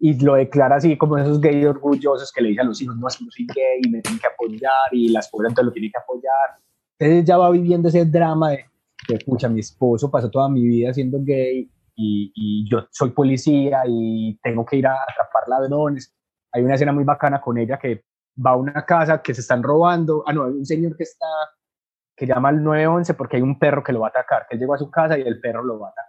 Y lo declara así como esos gays orgullosos que le dicen a los hijos, no, es que soy gay y me tienen que apoyar y la esposa entonces lo tiene que apoyar. Entonces ya va viviendo ese drama de, de escucha, mi esposo pasó toda mi vida siendo gay y, y yo soy policía y tengo que ir a atrapar ladrones. Hay una escena muy bacana con ella que va a una casa que se están robando. Ah, no, hay un señor que está, que llama al 911 porque hay un perro que lo va a atacar, que llegó a su casa y el perro lo va a atacar.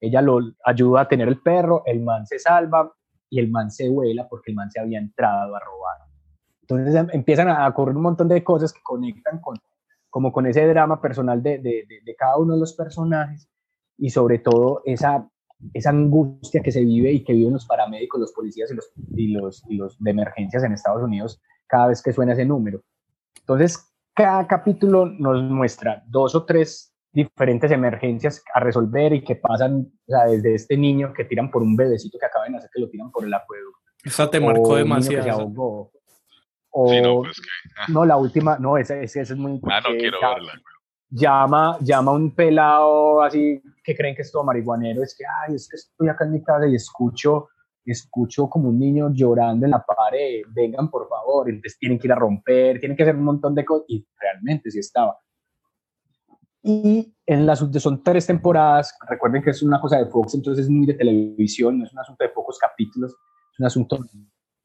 Ella lo ayuda a tener el perro, el man se salva y el man se vuela porque el man se había entrado a robar. Entonces em- empiezan a ocurrir un montón de cosas que conectan con, como con ese drama personal de, de, de- de cada uno de los personajes y sobre todo esa, esa angustia que se vive y que viven los paramédicos, los policías y los, y los, y los de emergencias en Estados Unidos cada vez que suena ese número. Entonces, cada capítulo nos muestra dos o tres diferentes emergencias a resolver y que pasan, o sea, desde este niño que tiran por un bebecito que acaba de nacer, que lo tiran por el acueducto. Esa te marcó que se demasiado. ahogó. O, Sí, no, pues que. no, la última, no, esa, esa- esa es muy... Ah, no quiero ya- verla. llama, llama a un pelado así que creen que es todo marihuanero, es que, ay, es que estoy acá en mi casa y escucho, escucho como un niño llorando en la pared, vengan por favor, entonces tienen que ir a romper, tienen que hacer un montón de cosas, y realmente sí estaba. Y en las son tres temporadas, recuerden que es una cosa de Fox, entonces es muy de televisión, no es un asunto de pocos capítulos, es un asunto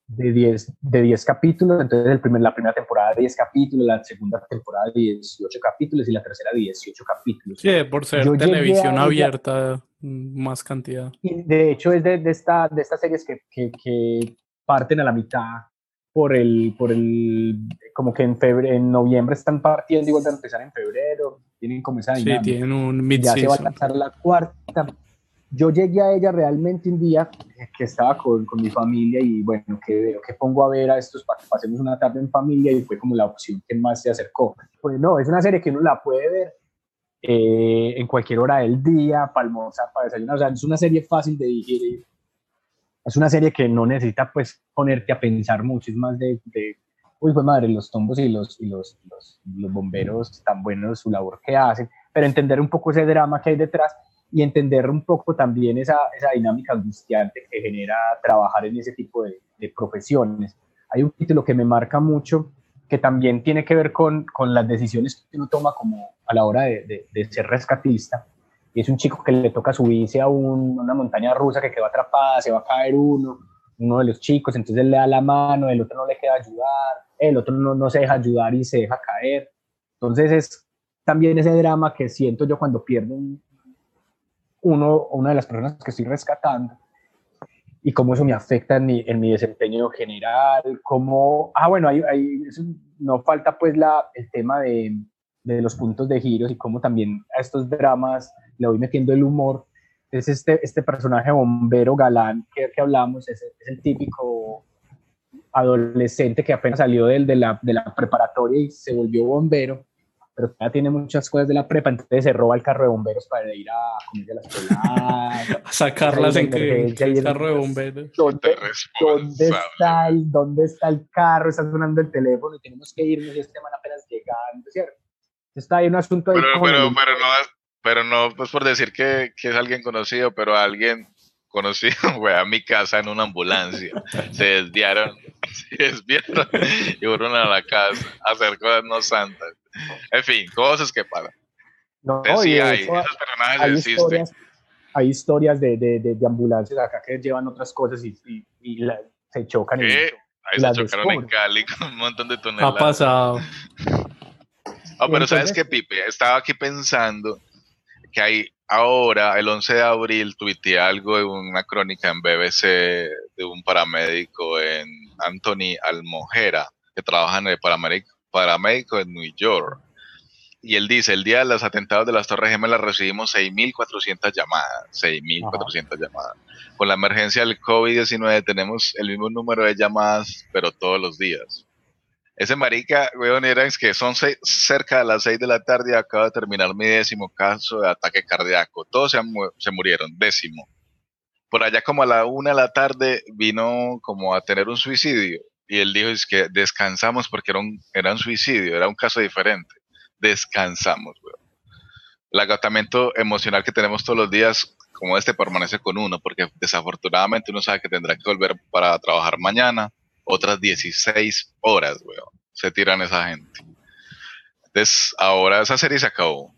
de 10 de 10 capítulos, entonces el primer, la primera temporada 10 capítulos, la segunda temporada 18 capítulos y la tercera 18 capítulos. Sí, por ser Yo televisión ella- abierta, mm, más cantidad. Y de hecho es de, de, esta, de estas series que, que, que parten a la mitad por el, por el, como que en, febrero, en noviembre están partiendo y vuelven a empezar en febrero, tienen como esa Sí, dinámica. tienen un ya se va a lanzar la cuarta. Yo llegué a ella realmente un día que estaba con, con mi familia y bueno, que veo que pongo a ver a estos para que pasemos una tarde en familia y fue como la opción que más se acercó. Pues no, es una serie que uno la puede ver eh, en cualquier hora del día, para almorzar, para desayunar, o sea, es una serie fácil de digerir. Es una serie que no necesita pues ponerte a pensar mucho, es más de, de uy, pues madre, los tombos y los, y los, los, los bomberos tan buenos su labor que hacen, pero entender un poco ese drama que hay detrás y entender un poco también esa, esa dinámica angustiante que genera trabajar en ese tipo de, de, profesiones. Hay un título que me marca mucho que también tiene que ver con, con las decisiones que uno toma como a la hora de, de, ser rescatista. Y es un chico que le toca subirse a un, una montaña rusa que quedó atrapada, se va a caer uno, uno de los chicos, entonces le da la mano, el otro no le queda ayudar, el otro no, no se deja ayudar y se deja caer. Entonces es también ese drama que siento yo cuando pierdo un, uno, una de las personas que estoy rescatando y cómo eso me afecta en mi, en mi desempeño general, cómo, ah, bueno, hay, hay, no falta pues la, el tema de, de, los puntos de giros y cómo también a estos dramas le voy metiendo el humor. Es este, este personaje bombero galán que, que hablamos, es, es, el típico adolescente que apenas salió del, de, la, de la preparatoria y se volvió bombero pero ya tiene muchas cosas de la prepa, entonces se roba el carro de bomberos para ir a comerse las peladas. a sacarlas en que, el carro de bomberos. ¿Dónde, ¿dónde, está el, ¿Dónde está el carro? Está sonando el teléfono y tenemos que irnos y este man apenas llegando, ¿cierto? Está ahí un asunto ahí. Pero, pero, pero, no, pero no, pues por decir que, que es alguien conocido, pero alguien conocido, fue a mi casa en una ambulancia. Se desviaron, se desviaron y fueron a la casa a hacer cosas no santas. En fin, cosas que pasan. No, sí, hay, esos personajes hay Historias, hay historias de, de, de, ambulancias acá que llevan otras cosas y, y, se chocan. Y, Ahí se chocaron en Cali con un montón de toneladas. Ha pasado. Oh, pero ¿sabes qué, Pipe? Estaba aquí pensando que hay ahora, el 11 de abril, tuiteé algo en una crónica en BBC de un paramédico en Anthony Almojera, que trabaja en el paramédico, paramédico en New York. Y él dice, el día de los atentados de las Torres Gemelas recibimos 6.400 llamadas, 6.400 llamadas. Con la emergencia del COVID-19 tenemos el mismo número de llamadas, pero todos los días. Ese marica, weón, era que son cerca de las 6 de la tarde y acaba de terminar mi décimo caso de ataque cardíaco. Todos se, se murieron, décimo. Por allá como a la una de la tarde vino como a tener un suicidio y él dijo es que descansamos porque era un, era un suicidio, era un caso diferente. Descansamos, weón. El agotamiento emocional que tenemos todos los días como este permanece con uno porque desafortunadamente uno sabe que tendrá que volver para trabajar mañana otras 16 horas, weón. Se tiran esa gente. Entonces, ahora esa serie se acabó.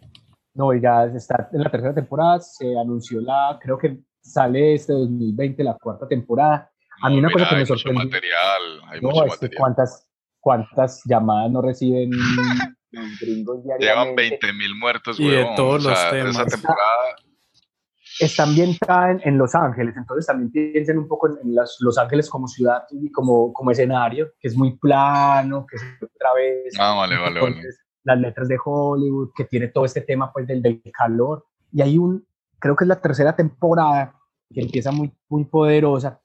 No, ya está en la tercera temporada, se anunció la, creo que sale este 2020 la cuarta temporada. A mí una cosa que me sorprende. Mucho material, hay no, mucho material. ¿cuántas, ¿Cuántas llamadas no reciben gringos diariamente? Llevan 20 mil muertos, y de todos o sea, los temas. Esa temporada está ambientada en, en, Los Ángeles, entonces también piensen un poco en, en las, Los Ángeles como ciudad y como, como escenario, que es muy plano, que es otra vez. Ah, vale, vale, vale. Las letras de Hollywood, que tiene todo este tema pues del, del calor. Y hay un, creo que es la tercera temporada que empieza muy, muy poderosa,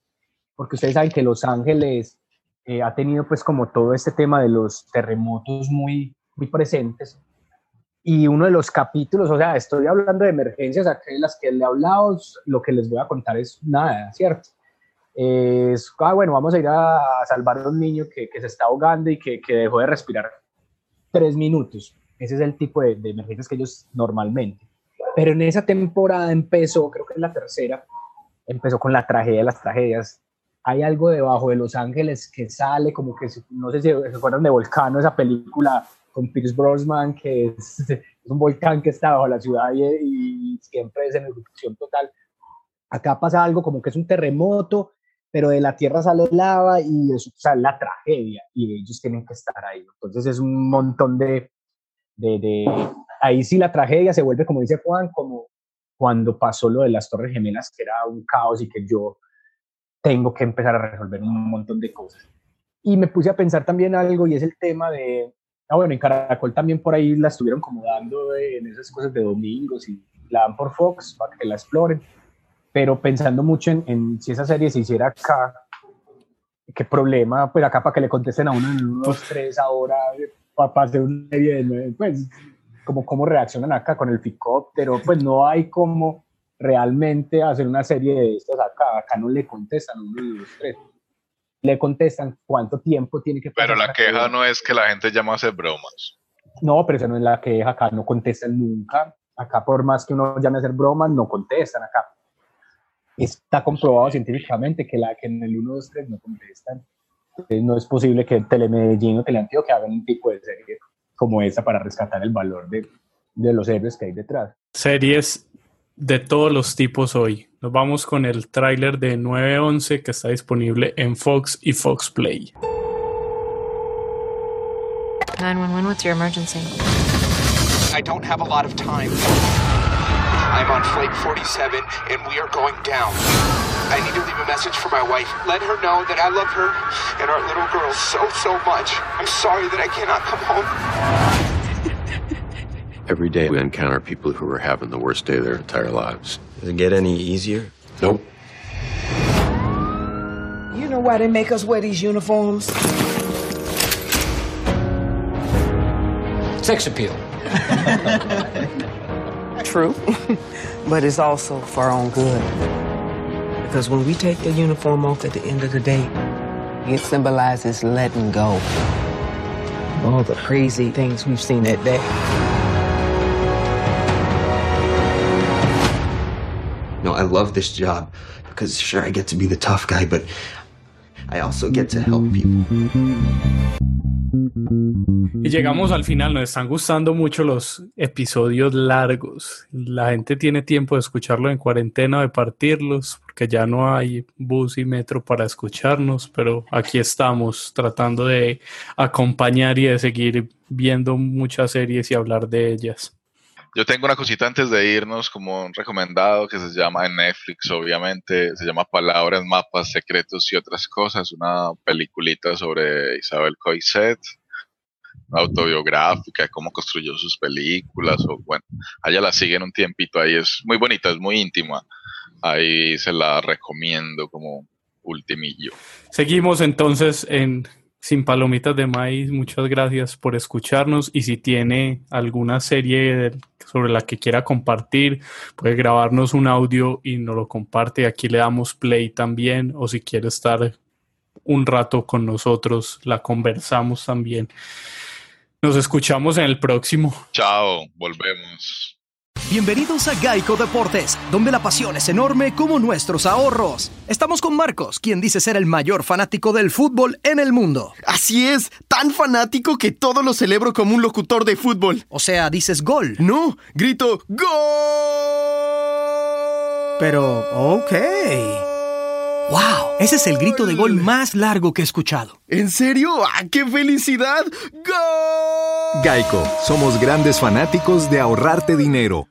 porque ustedes saben que Los Ángeles eh, ha tenido pues como todo este tema de los terremotos muy, muy presentes y uno de los capítulos, o sea, estoy hablando de emergencias, las que le he hablado, lo que les voy a contar es nada, ¿cierto? Es, ah, bueno, vamos a ir a, salvar a un niño que, que se está ahogando y que, que, dejó de respirar tres minutos. Ese es el tipo de, de, emergencias que ellos normalmente. Pero en esa temporada empezó, creo que es la tercera, empezó con la tragedia de las tragedias. Hay algo debajo de Los Ángeles que sale como que, no sé si se acuerdan de Volcano, esa película con Pierce Brosnan, que es, un volcán que está bajo la ciudad y, siempre es en erupción total. Acá pasa algo como que es un terremoto, pero de la tierra sale lava y eso sale la tragedia y ellos tienen que estar ahí. Entonces es un montón de, de, de, Ahí sí la tragedia se vuelve, como dice Juan, como cuando pasó lo de las Torres Gemelas, que era un caos y que yo tengo que empezar a resolver un montón de cosas. Y me puse a pensar también algo y es el tema de, Ah, bueno, en Caracol también por ahí la estuvieron como dando en esas cosas de domingos y la dan por Fox para que la exploren. Pero pensando mucho en, si esa serie se hiciera acá, qué problema, pues acá para que le contesten a uno en unos tres ahora, para hacer de pues como cómo reaccionan acá con el picóptero, pues no hay como realmente hacer una serie de estas acá, acá no le contestan uno, dos, tres. Le contestan cuánto tiempo tiene que pasar. Pero la queja no es que la gente llama a hacer bromas. No, pero esa no es la queja, acá no contestan nunca. Acá por más que uno llame a hacer bromas, no contestan acá. Está comprobado científicamente que, la, que en el 1, 2, 3 no contestan. no es posible que Telemedellín o Teleantioquia hagan un tipo de serie como esa para rescatar el valor de, de los héroes que hay detrás. Series de todos los tipos hoy. Nos vamos con el tráiler de 911 que está disponible en Fox y Fox Play. 911, what's your emergency? I don't have a lot of time. I'm on flight 47 and we are going down. I need to leave a message for my wife. Let her know that I love her and our little girl so, so much. I'm sorry that I cannot come home. Every day we encounter people who are having the worst day of their entire lives. Does it get any easier? Nope. You know why they make us wear these uniforms? Sex appeal. True. but it's also for our own good. Because when we take the uniform off at the end of the day, it symbolizes letting go. All the crazy things we've seen that day. I love this job because sure I get to be the tough guy, but I also get to help people. Y llegamos al final, nos están gustando mucho los episodios largos. La gente tiene tiempo de escucharlo en cuarentena, de partirlos, porque ya no hay bus y metro para escucharnos, pero aquí estamos tratando de acompañar y de seguir viendo muchas series y hablar de ellas. Yo tengo una cosita antes de irnos, como un recomendado que se llama en Netflix, obviamente, se llama Palabras, Mapas, Secretos y otras cosas, una peliculita sobre Isabel Coixet, autobiográfica, cómo construyó sus películas, o bueno, allá la siguen un tiempito ahí, es muy bonita, es muy íntima, ahí se la recomiendo como ultimillo. Seguimos entonces en sin Palomitas de Maíz, muchas gracias por escucharnos y si tiene alguna serie sobre la que quiera compartir, puede grabarnos un audio y nos lo comparte. Aquí le damos play también o si quiere estar un rato con nosotros, la conversamos también. Nos escuchamos en el próximo. Chao, volvemos. Bienvenidos a Geico Deportes, donde la pasión es enorme como nuestros ahorros. Estamos con Marcos, quien dice ser el mayor fanático del fútbol en el mundo. Así es, tan fanático que todo lo celebro como un locutor de fútbol. O sea, dices gol. No, grito ¡Gol! Pero, ok. ¡Wow! Ese es el grito de gol más largo que he escuchado. ¿En serio? ¡Ah, qué felicidad! ¡Gol! Geico, somos grandes fanáticos de ahorrarte dinero.